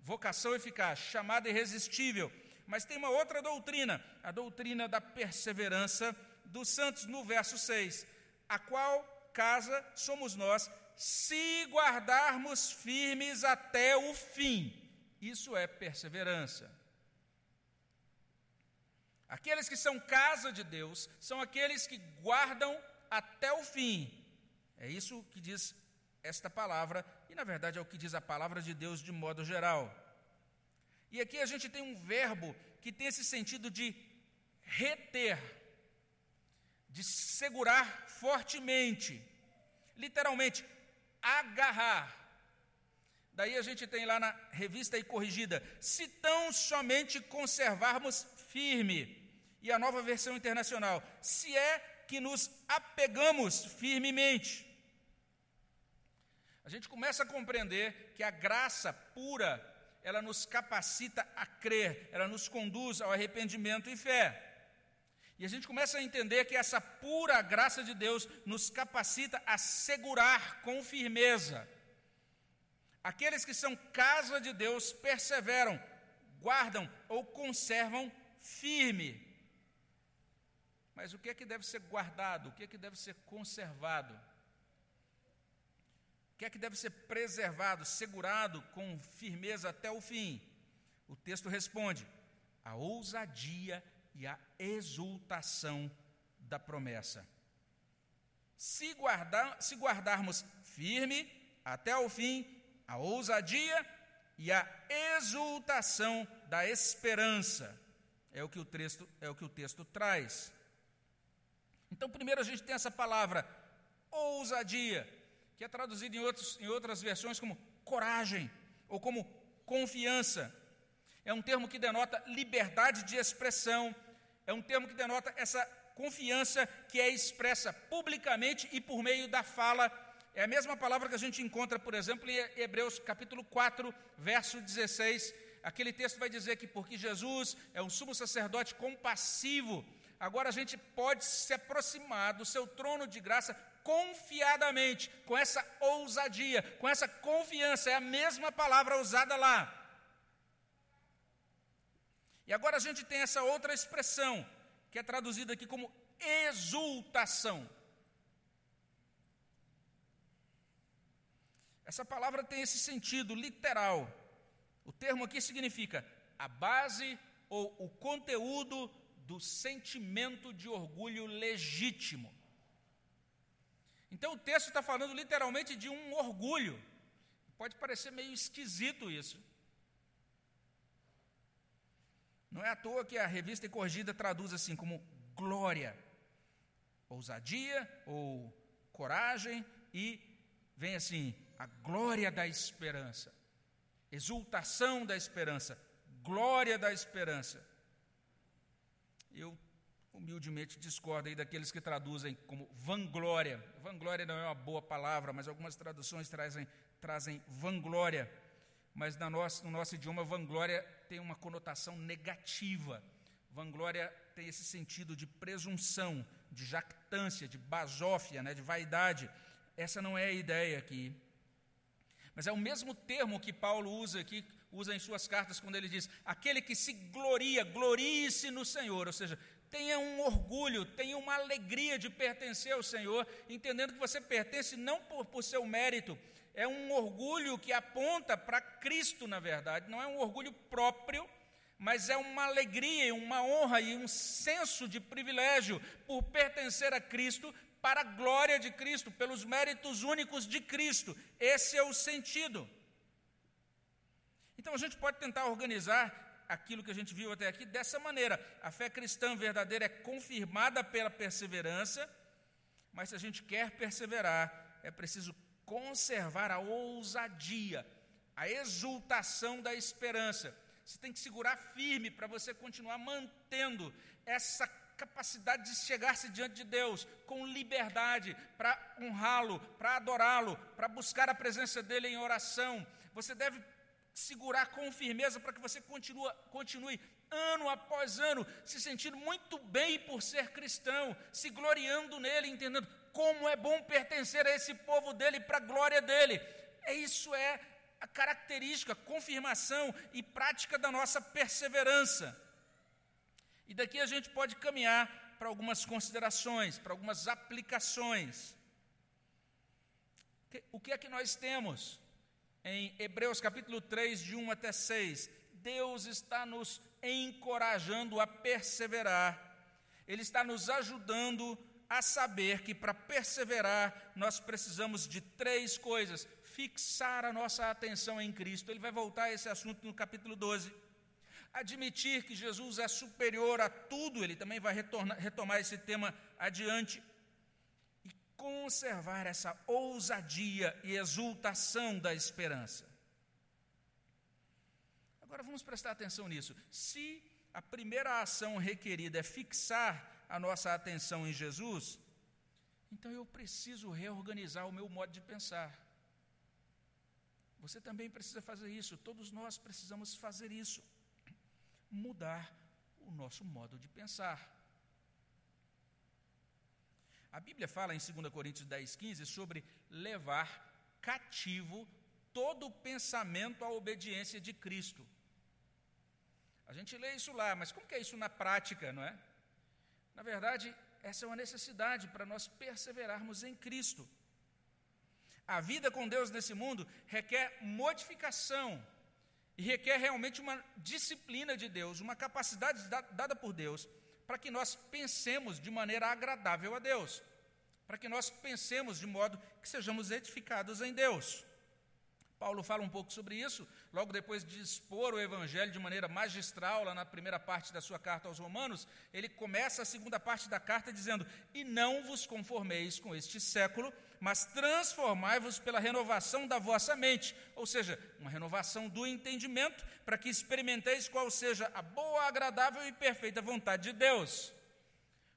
vocação eficaz, chamada irresistível. Mas tem uma outra doutrina, a doutrina da perseverança dos santos, no verso 6, a qual casa somos nós, se guardarmos firmes até o fim. Isso é perseverança. Aqueles que são casa de Deus são aqueles que guardam até o fim. É isso que diz esta palavra, e na verdade é o que diz a palavra de Deus de modo geral. E aqui a gente tem um verbo que tem esse sentido de reter, de segurar fortemente, literalmente, agarrar. Daí a gente tem lá na revista e corrigida: se tão somente conservarmos firme. E a nova versão internacional, se é que nos apegamos firmemente. A gente começa a compreender que a graça pura, ela nos capacita a crer, ela nos conduz ao arrependimento e fé. E a gente começa a entender que essa pura graça de Deus nos capacita a segurar com firmeza. Aqueles que são casa de Deus perseveram, guardam ou conservam firme. mas o que é que deve ser guardado? O que é que deve ser conservado? O que é que deve ser preservado, segurado com firmeza até o fim? O texto responde: a ousadia e a exultação da promessa. Se, guardar, se guardarmos firme até o fim a ousadia e a exultação da esperança, é o que o texto, é o que o texto traz. Então, primeiro a gente tem essa palavra ousadia, que é traduzida em, outros, em outras versões como coragem ou como confiança. É um termo que denota liberdade de expressão, é um termo que denota essa confiança que é expressa publicamente e por meio da fala. É a mesma palavra que a gente encontra, por exemplo, em Hebreus capítulo 4, verso 16. Aquele texto vai dizer que porque Jesus é um sumo sacerdote compassivo, agora a gente pode se aproximar do seu trono de graça confiadamente, com essa ousadia, com essa confiança, é a mesma palavra usada lá. E agora a gente tem essa outra expressão, que é traduzida aqui como exultação. Essa palavra tem esse sentido literal. O termo aqui significa a base ou o conteúdo do sentimento de orgulho legítimo. Então o texto está falando literalmente de um orgulho. Pode parecer meio esquisito isso. Não é à toa que a revista Corrigida traduz assim como glória, ousadia ou coragem e vem assim, a glória da esperança, exultação da esperança, glória da esperança. Eu humildemente discordo aí daqueles que traduzem como vanglória. Vanglória não é uma boa palavra, mas algumas traduções trazem, trazem vanglória. Mas no nosso idioma, vanglória tem uma conotação negativa. Vanglória tem esse sentido de presunção, de jactância, de basófia, né, de vaidade. Essa não é a ideia aqui. Mas é o mesmo termo que Paulo usa aqui, usa em suas cartas, quando ele diz: aquele que se gloria, glorie-se no Senhor. Ou seja, tenha um orgulho, tenha uma alegria de pertencer ao Senhor, entendendo que você pertence não por, por seu mérito, é um orgulho que aponta para Cristo, na verdade, não é um orgulho próprio, mas é uma alegria, uma honra e um senso de privilégio por pertencer a Cristo, para a glória de Cristo, pelos méritos únicos de Cristo. Esse é o sentido. Então a gente pode tentar organizar aquilo que a gente viu até aqui dessa maneira. A fé cristã verdadeira é confirmada pela perseverança, mas se a gente quer perseverar, é preciso conservar a ousadia, a exultação da esperança. Você tem que segurar firme para você continuar mantendo essa capacidade de chegar-se diante de Deus com liberdade para honrá-lo, para adorá-lo, para buscar a presença dele em oração. Você deve segurar com firmeza para que você continue, continue ano após ano se sentindo muito bem por ser cristão, se gloriando nele, entendendo como é bom pertencer a esse povo dele para a glória dele. É isso é a característica, confirmação e prática da nossa perseverança. E daqui a gente pode caminhar para algumas considerações, para algumas aplicações. O que é que nós temos em Hebreus capítulo 3, de 1 até 6? Deus está nos encorajando a perseverar, Ele está nos ajudando a saber que para perseverar nós precisamos de três coisas: fixar a nossa atenção em Cristo. Ele vai voltar a esse assunto no capítulo 12 admitir que Jesus é superior a tudo, ele também vai retornar, retomar esse tema adiante, e conservar essa ousadia e exultação da esperança. Agora vamos prestar atenção nisso. Se a primeira ação requerida é fixar a nossa atenção em Jesus, então eu preciso reorganizar o meu modo de pensar. Você também precisa fazer isso, todos nós precisamos fazer isso mudar o nosso modo de pensar. A Bíblia fala em 2 Coríntios 10, 15 sobre levar cativo todo pensamento à obediência de Cristo. A gente lê isso lá, mas como que é isso na prática, não é? Na verdade, essa é uma necessidade para nós perseverarmos em Cristo. A vida com Deus nesse mundo requer modificação e requer realmente uma disciplina de Deus, uma capacidade dada por Deus, para que nós pensemos de maneira agradável a Deus, para que nós pensemos de modo que sejamos edificados em Deus. Paulo fala um pouco sobre isso, logo depois de expor o Evangelho de maneira magistral, lá na primeira parte da sua carta aos Romanos, ele começa a segunda parte da carta dizendo: E não vos conformeis com este século, mas transformai-vos pela renovação da vossa mente, ou seja, uma renovação do entendimento, para que experimenteis qual seja a boa, agradável e perfeita vontade de Deus.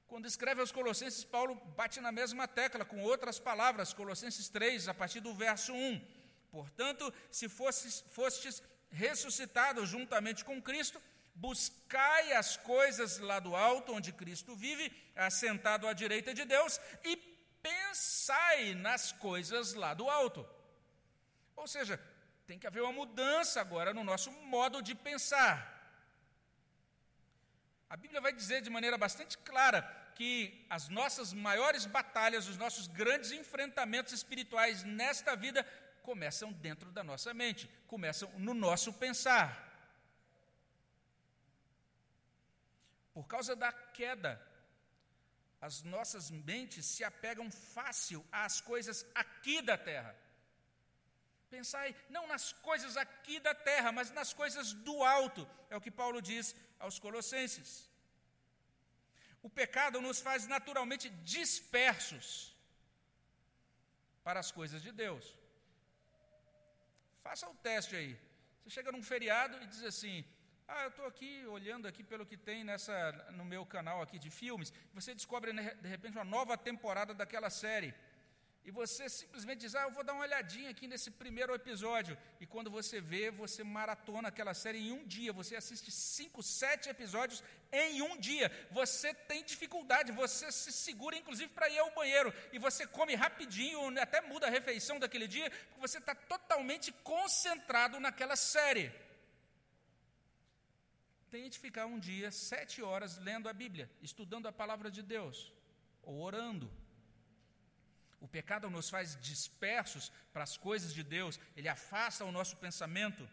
Quando escreve aos Colossenses, Paulo bate na mesma tecla com outras palavras, Colossenses 3, a partir do verso 1. Portanto, se fostes, fostes ressuscitados juntamente com Cristo, buscai as coisas lá do alto, onde Cristo vive, assentado à direita de Deus, e pensai nas coisas lá do alto. Ou seja, tem que haver uma mudança agora no nosso modo de pensar. A Bíblia vai dizer de maneira bastante clara que as nossas maiores batalhas, os nossos grandes enfrentamentos espirituais nesta vida começam dentro da nossa mente, começam no nosso pensar. Por causa da queda, as nossas mentes se apegam fácil às coisas aqui da terra. Pensai não nas coisas aqui da terra, mas nas coisas do alto, é o que Paulo diz aos Colossenses. O pecado nos faz naturalmente dispersos para as coisas de Deus. Faça o teste aí. Você chega num feriado e diz assim: Ah, eu estou aqui olhando aqui pelo que tem nessa, no meu canal aqui de filmes. Você descobre né, de repente uma nova temporada daquela série. E você simplesmente diz: Ah, eu vou dar uma olhadinha aqui nesse primeiro episódio. E quando você vê, você maratona aquela série em um dia. Você assiste cinco, sete episódios em um dia. Você tem dificuldade, você se segura, inclusive, para ir ao banheiro. E você come rapidinho, até muda a refeição daquele dia, porque você está totalmente concentrado naquela série. Tente ficar um dia, sete horas, lendo a Bíblia, estudando a palavra de Deus, ou orando o pecado nos faz dispersos para as coisas de Deus, ele afasta o nosso pensamento.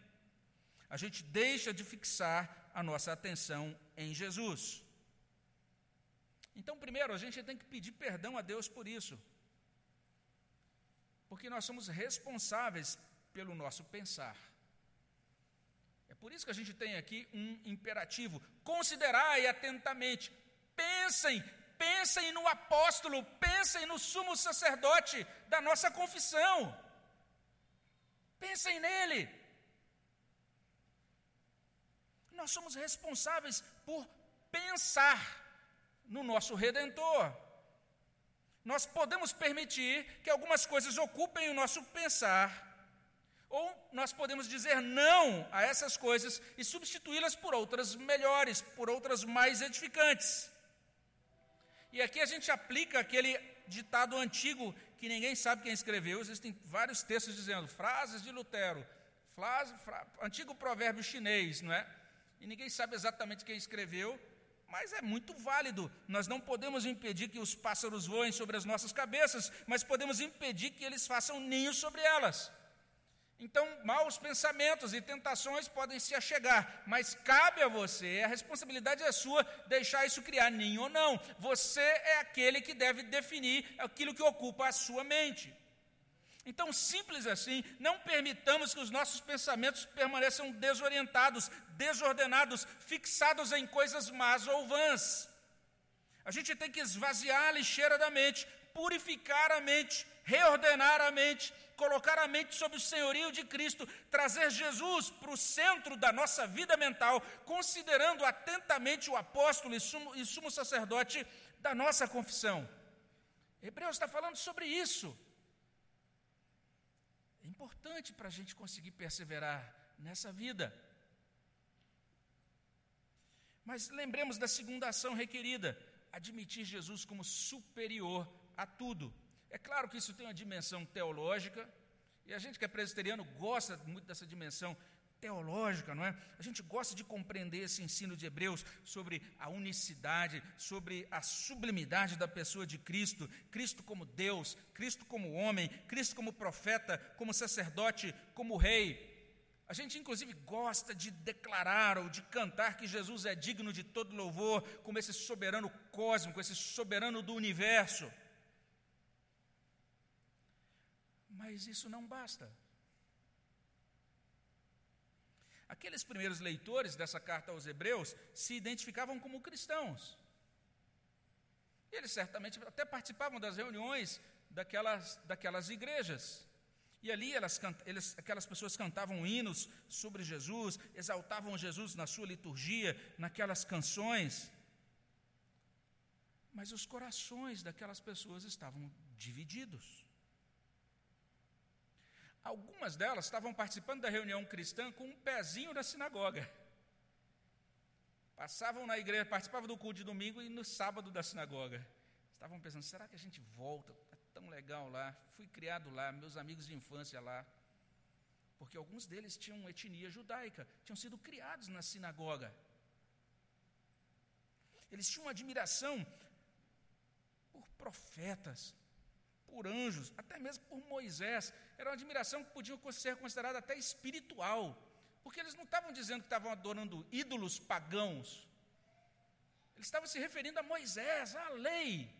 A gente deixa de fixar a nossa atenção em Jesus. Então, primeiro, a gente tem que pedir perdão a Deus por isso. Porque nós somos responsáveis pelo nosso pensar. É por isso que a gente tem aqui um imperativo: considerai atentamente, pensem pensem no apóstolo, pensem no sumo sacerdote da nossa confissão. Pensem nele. Nós somos responsáveis por pensar no nosso redentor. Nós podemos permitir que algumas coisas ocupem o nosso pensar, ou nós podemos dizer não a essas coisas e substituí-las por outras melhores, por outras mais edificantes. E aqui a gente aplica aquele ditado antigo que ninguém sabe quem escreveu. Existem vários textos dizendo frases de Lutero, frase, fra, antigo provérbio chinês, não é? E ninguém sabe exatamente quem escreveu, mas é muito válido. Nós não podemos impedir que os pássaros voem sobre as nossas cabeças, mas podemos impedir que eles façam ninhos sobre elas. Então, maus pensamentos e tentações podem se achegar, mas cabe a você, a responsabilidade é sua, deixar isso criar ninho ou não. Você é aquele que deve definir aquilo que ocupa a sua mente. Então, simples assim, não permitamos que os nossos pensamentos permaneçam desorientados, desordenados, fixados em coisas más ou vãs. A gente tem que esvaziar a lixeira da mente, purificar a mente, reordenar a mente, colocar a mente sob o senhorio de Cristo, trazer Jesus para o centro da nossa vida mental, considerando atentamente o apóstolo e sumo, e sumo sacerdote da nossa confissão. Hebreus está falando sobre isso. É importante para a gente conseguir perseverar nessa vida. Mas lembremos da segunda ação requerida: admitir Jesus como superior a tudo. É claro que isso tem uma dimensão teológica, e a gente que é presbiteriano gosta muito dessa dimensão teológica, não é? A gente gosta de compreender esse ensino de Hebreus sobre a unicidade, sobre a sublimidade da pessoa de Cristo, Cristo como Deus, Cristo como homem, Cristo como profeta, como sacerdote, como rei. A gente, inclusive, gosta de declarar ou de cantar que Jesus é digno de todo louvor, como esse soberano cósmico, esse soberano do universo. Mas isso não basta. Aqueles primeiros leitores dessa carta aos Hebreus se identificavam como cristãos. Eles certamente até participavam das reuniões daquelas, daquelas igrejas. E ali elas, eles, aquelas pessoas cantavam hinos sobre Jesus, exaltavam Jesus na sua liturgia, naquelas canções. Mas os corações daquelas pessoas estavam divididos. Algumas delas estavam participando da reunião cristã com um pezinho na sinagoga. Passavam na igreja, participavam do culto de domingo e no sábado da sinagoga. Estavam pensando: será que a gente volta? Está tão legal lá. Fui criado lá, meus amigos de infância lá. Porque alguns deles tinham etnia judaica, tinham sido criados na sinagoga. Eles tinham admiração por profetas, por anjos, até mesmo por Moisés. Era uma admiração que podia ser considerada até espiritual, porque eles não estavam dizendo que estavam adorando ídolos pagãos. Eles estavam se referindo a Moisés, à lei.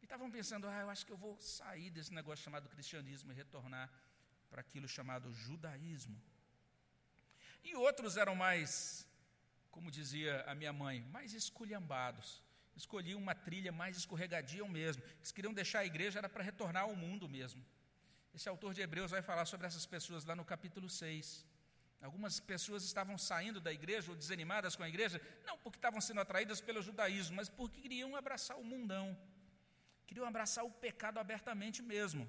E estavam pensando, ah, eu acho que eu vou sair desse negócio chamado cristianismo e retornar para aquilo chamado judaísmo. E outros eram mais, como dizia a minha mãe, mais esculhambados escolhiam uma trilha mais escorregadia mesmo. Eles queriam deixar a igreja, era para retornar ao mundo mesmo. Esse autor de Hebreus vai falar sobre essas pessoas lá no capítulo 6. Algumas pessoas estavam saindo da igreja ou desanimadas com a igreja, não porque estavam sendo atraídas pelo judaísmo, mas porque queriam abraçar o mundão. Queriam abraçar o pecado abertamente mesmo.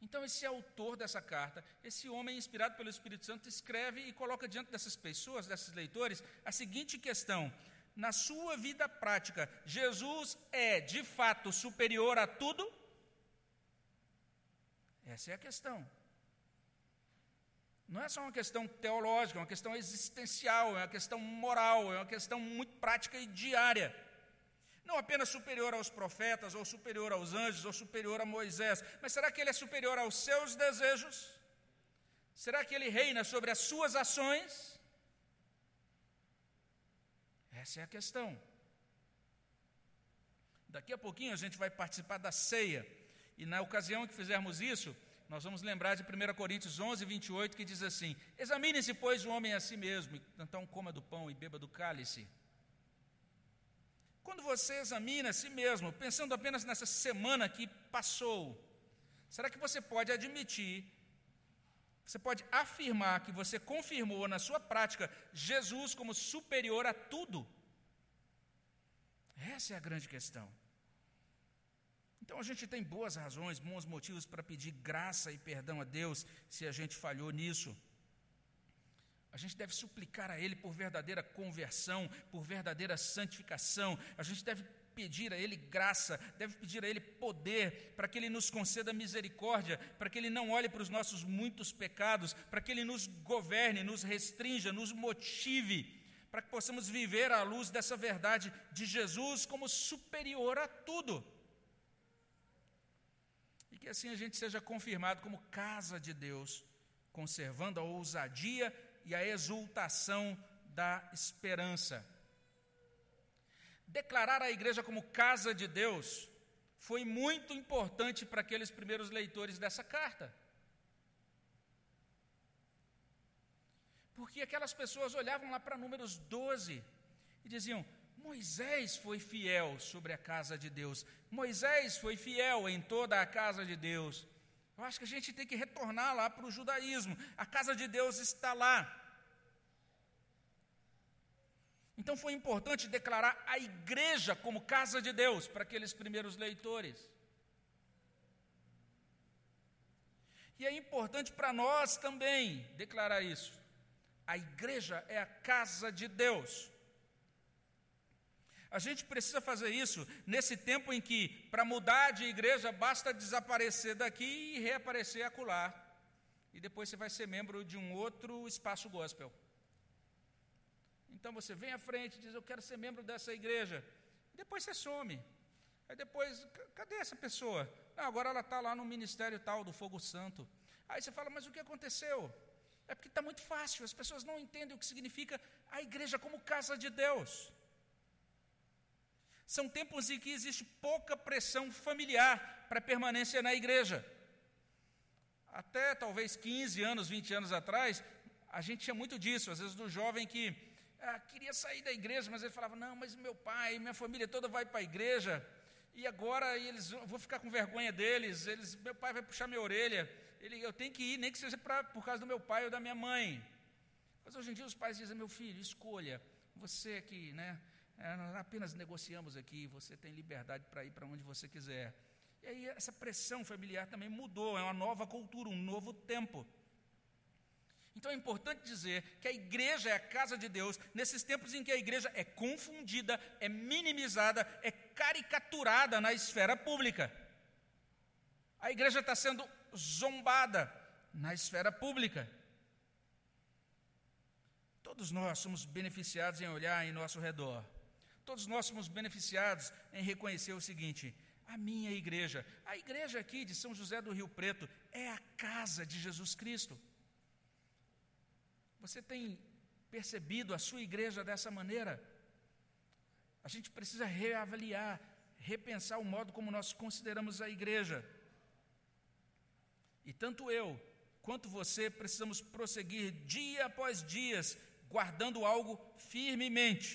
Então, esse autor dessa carta, esse homem inspirado pelo Espírito Santo, escreve e coloca diante dessas pessoas, desses leitores, a seguinte questão: na sua vida prática, Jesus é de fato superior a tudo? Essa é a questão. Não é só uma questão teológica, é uma questão existencial, é uma questão moral, é uma questão muito prática e diária. Não apenas superior aos profetas, ou superior aos anjos, ou superior a Moisés, mas será que ele é superior aos seus desejos? Será que ele reina sobre as suas ações? Essa é a questão. Daqui a pouquinho a gente vai participar da ceia. E na ocasião que fizermos isso, nós vamos lembrar de 1 Coríntios 11, 28, que diz assim: Examine-se, pois, o homem a si mesmo, então coma do pão e beba do cálice. Quando você examina a si mesmo, pensando apenas nessa semana que passou, será que você pode admitir você pode afirmar que você confirmou na sua prática Jesus como superior a tudo? Essa é a grande questão. Então a gente tem boas razões, bons motivos para pedir graça e perdão a Deus se a gente falhou nisso. A gente deve suplicar a Ele por verdadeira conversão, por verdadeira santificação. A gente deve pedir a Ele graça, deve pedir a Ele poder, para que Ele nos conceda misericórdia, para que Ele não olhe para os nossos muitos pecados, para que Ele nos governe, nos restrinja, nos motive, para que possamos viver à luz dessa verdade de Jesus como superior a tudo. E que assim a gente seja confirmado como casa de Deus, conservando a ousadia e a exultação da esperança. Declarar a igreja como casa de Deus foi muito importante para aqueles primeiros leitores dessa carta. Porque aquelas pessoas olhavam lá para Números 12 e diziam: Moisés foi fiel sobre a casa de Deus, Moisés foi fiel em toda a casa de Deus. Eu acho que a gente tem que retornar lá para o judaísmo, a casa de Deus está lá. Então foi importante declarar a igreja como casa de Deus para aqueles primeiros leitores. E é importante para nós também declarar isso. A igreja é a casa de Deus. A gente precisa fazer isso nesse tempo em que, para mudar de igreja, basta desaparecer daqui e reaparecer acolá. e depois você vai ser membro de um outro espaço gospel. Então você vem à frente e diz: Eu quero ser membro dessa igreja. Depois você some. Aí depois, cadê essa pessoa? Não, agora ela está lá no ministério tal do Fogo Santo. Aí você fala: Mas o que aconteceu? É porque está muito fácil, as pessoas não entendem o que significa a igreja como casa de Deus. São tempos em que existe pouca pressão familiar para permanência na igreja. Até talvez 15 anos, 20 anos atrás, a gente tinha muito disso, às vezes do jovem que ah, queria sair da igreja, mas ele falava: Não, mas meu pai, minha família toda vai para a igreja, e agora eles vou ficar com vergonha deles, eles, meu pai vai puxar minha orelha, ele, eu tenho que ir, nem que seja pra, por causa do meu pai ou da minha mãe. Mas hoje em dia os pais dizem: Meu filho, escolha, você que, né? É, nós apenas negociamos aqui, você tem liberdade para ir para onde você quiser. E aí essa pressão familiar também mudou, é uma nova cultura, um novo tempo. Então é importante dizer que a igreja é a casa de Deus nesses tempos em que a igreja é confundida, é minimizada, é caricaturada na esfera pública. A igreja está sendo zombada na esfera pública. Todos nós somos beneficiados em olhar em nosso redor. Todos nós somos beneficiados em reconhecer o seguinte: a minha igreja, a igreja aqui de São José do Rio Preto, é a casa de Jesus Cristo. Você tem percebido a sua igreja dessa maneira? A gente precisa reavaliar, repensar o modo como nós consideramos a igreja. E tanto eu quanto você precisamos prosseguir dia após dias, guardando algo firmemente.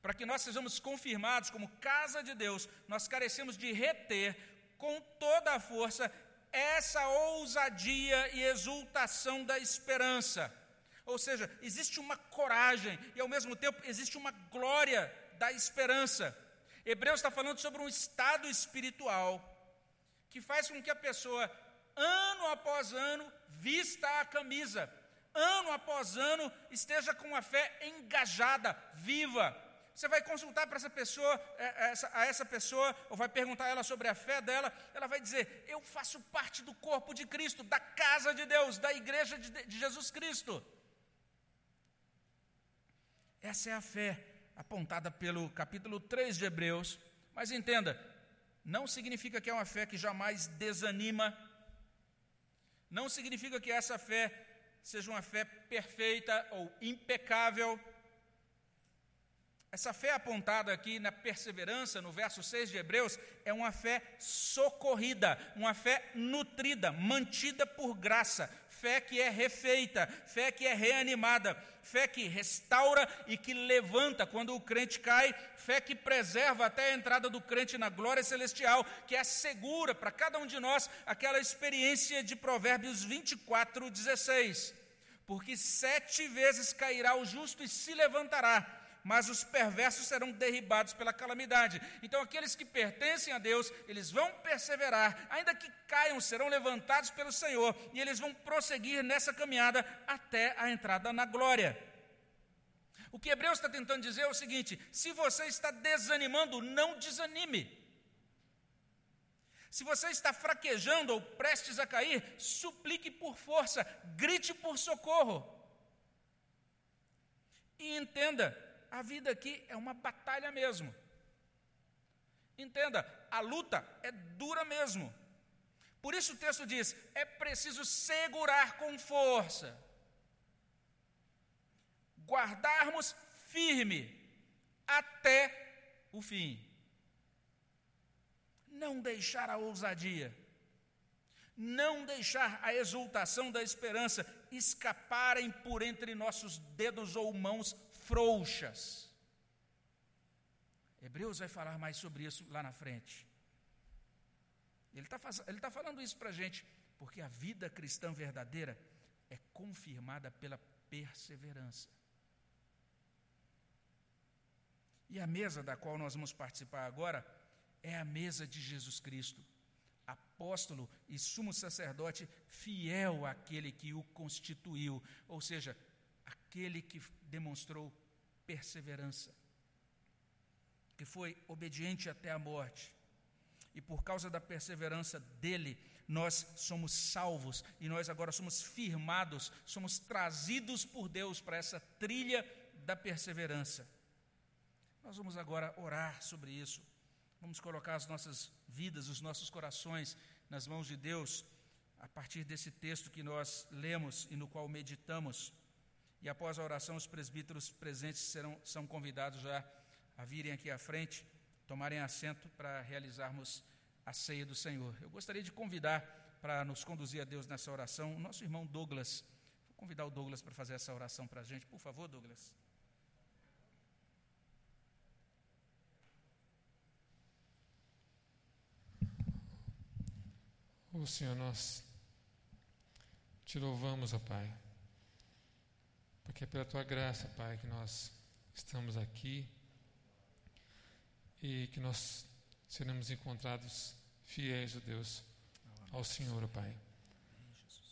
Para que nós sejamos confirmados como casa de Deus, nós carecemos de reter com toda a força essa ousadia e exultação da esperança. Ou seja, existe uma coragem e ao mesmo tempo existe uma glória da esperança. Hebreus está falando sobre um estado espiritual que faz com que a pessoa, ano após ano, vista a camisa, ano após ano, esteja com a fé engajada, viva, você vai consultar para essa pessoa, é, é, a essa pessoa, ou vai perguntar a ela sobre a fé dela, ela vai dizer: Eu faço parte do corpo de Cristo, da casa de Deus, da igreja de, de Jesus Cristo. Essa é a fé apontada pelo capítulo 3 de Hebreus. Mas entenda, não significa que é uma fé que jamais desanima, não significa que essa fé seja uma fé perfeita ou impecável essa fé apontada aqui na perseverança, no verso 6 de Hebreus, é uma fé socorrida, uma fé nutrida, mantida por graça, fé que é refeita, fé que é reanimada, fé que restaura e que levanta quando o crente cai, fé que preserva até a entrada do crente na glória celestial, que assegura para cada um de nós aquela experiência de Provérbios 24, 16. Porque sete vezes cairá o justo e se levantará mas os perversos serão derribados pela calamidade. Então, aqueles que pertencem a Deus, eles vão perseverar, ainda que caiam, serão levantados pelo Senhor, e eles vão prosseguir nessa caminhada até a entrada na glória. O que Hebreus está tentando dizer é o seguinte: se você está desanimando, não desanime. Se você está fraquejando ou prestes a cair, suplique por força, grite por socorro. E entenda a vida aqui é uma batalha mesmo. Entenda, a luta é dura mesmo. Por isso o texto diz: é preciso segurar com força, guardarmos firme até o fim. Não deixar a ousadia, não deixar a exultação da esperança escaparem por entre nossos dedos ou mãos frouxas. Hebreus vai falar mais sobre isso lá na frente. Ele está tá falando isso para a gente, porque a vida cristã verdadeira é confirmada pela perseverança. E a mesa da qual nós vamos participar agora é a mesa de Jesus Cristo, apóstolo e sumo sacerdote fiel àquele que o constituiu, ou seja, aquele que demonstrou perseverança, que foi obediente até a morte. e por causa da perseverança dele, nós somos salvos e nós agora somos firmados, somos trazidos por Deus para essa trilha da perseverança. Nós vamos agora orar sobre isso. Vamos colocar as nossas vidas, os nossos corações nas mãos de Deus, a partir desse texto que nós lemos e no qual meditamos. E após a oração, os presbíteros presentes serão, são convidados já a virem aqui à frente, tomarem assento para realizarmos a ceia do Senhor. Eu gostaria de convidar para nos conduzir a Deus nessa oração o nosso irmão Douglas. Vou convidar o Douglas para fazer essa oração para a gente. Por favor, Douglas. O oh, Senhor, nós te louvamos, ó Pai, porque é pela tua graça, Pai, que nós estamos aqui e que nós seremos encontrados fiéis, ó Deus, ao Senhor, ó Pai.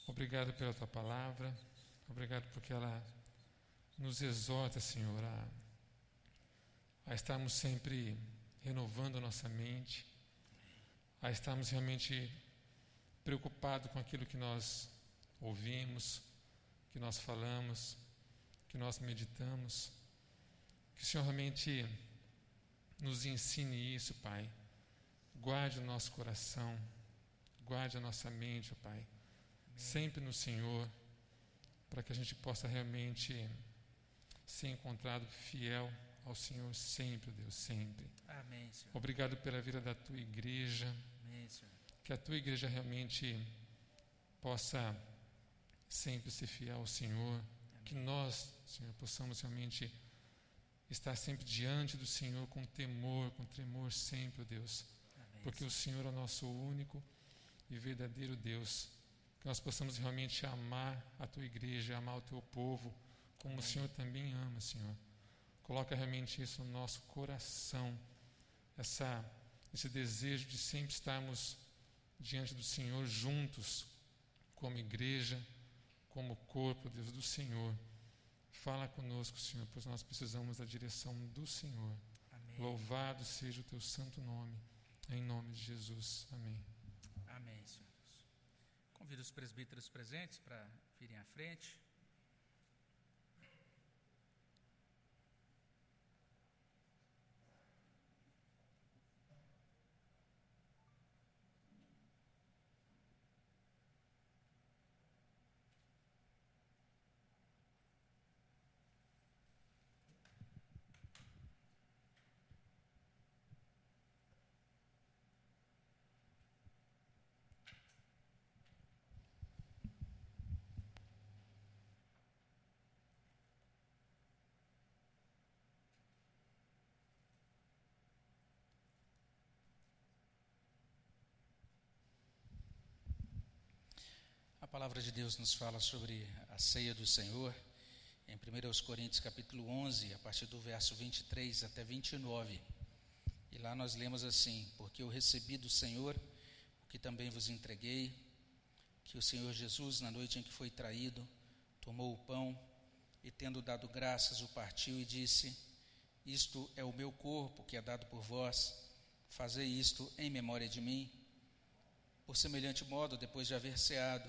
Obrigado pela tua palavra, obrigado porque ela nos exorta, Senhor, a, a estarmos sempre renovando a nossa mente, a estarmos realmente preocupados com aquilo que nós ouvimos, que nós falamos, que nós meditamos. Que o Senhor realmente nos ensine isso, Pai. Guarde o nosso coração, guarde a nossa mente, Pai, sempre no Senhor, para que a gente possa realmente ser encontrado fiel ao Senhor sempre, Deus, sempre. Amém, Senhor. Obrigado pela vida da tua igreja. Amém, Senhor. Que a tua igreja realmente possa sempre ser fiel ao Senhor. Amém. Que nós, Senhor, possamos realmente estar sempre diante do Senhor com temor, com tremor sempre, Deus. Amém. Porque o Senhor é o nosso único e verdadeiro Deus. Que nós possamos realmente amar a tua igreja, amar o teu povo, como Amém. o Senhor também ama, Senhor. Coloca realmente isso no nosso coração, essa, esse desejo de sempre estarmos diante do Senhor juntos, como igreja, como corpo, Deus, do Senhor Fala conosco, Senhor, pois nós precisamos da direção do Senhor. Amém. Louvado seja o teu santo nome. Em nome de Jesus. Amém. Amém, Senhor. Convido os presbíteros presentes para virem à frente. Palavra de Deus nos fala sobre a ceia do Senhor em 1 Coríntios capítulo 11, a partir do verso 23 até 29. E lá nós lemos assim: Porque eu recebi do Senhor o que também vos entreguei, que o Senhor Jesus, na noite em que foi traído, tomou o pão e, tendo dado graças, o partiu e disse: Isto é o meu corpo que é dado por vós, fazei isto em memória de mim. Por semelhante modo, depois de haver ceado,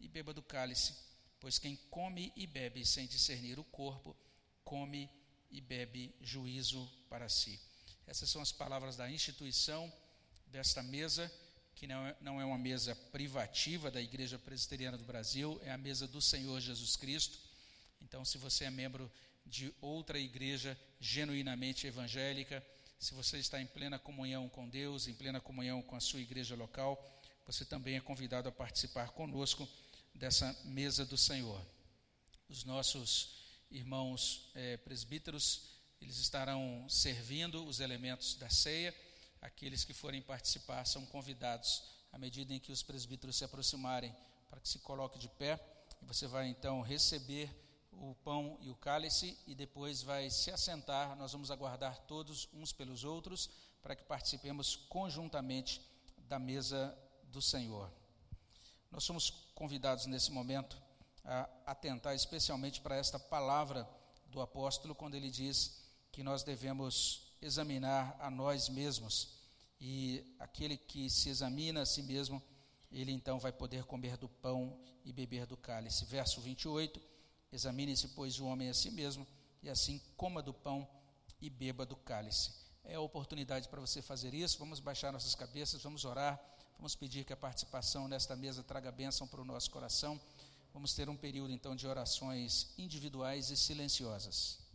e beba do cálice, pois quem come e bebe sem discernir o corpo, come e bebe juízo para si. Essas são as palavras da instituição desta mesa, que não é, não é uma mesa privativa da Igreja Presbiteriana do Brasil, é a mesa do Senhor Jesus Cristo. Então, se você é membro de outra igreja genuinamente evangélica, se você está em plena comunhão com Deus, em plena comunhão com a sua igreja local, você também é convidado a participar conosco dessa mesa do Senhor. Os nossos irmãos é, presbíteros, eles estarão servindo os elementos da ceia. aqueles que forem participar são convidados, à medida em que os presbíteros se aproximarem, para que se coloque de pé. Você vai então receber o pão e o cálice e depois vai se assentar. Nós vamos aguardar todos uns pelos outros para que participemos conjuntamente da mesa do Senhor. Nós somos convidados nesse momento a atentar especialmente para esta palavra do apóstolo quando ele diz que nós devemos examinar a nós mesmos e aquele que se examina a si mesmo, ele então vai poder comer do pão e beber do cálice. Verso 28 Examine-se, pois, o homem a si mesmo, e assim coma do pão e beba do cálice. É a oportunidade para você fazer isso. Vamos baixar nossas cabeças, vamos orar, vamos pedir que a participação nesta mesa traga bênção para o nosso coração. Vamos ter um período então de orações individuais e silenciosas.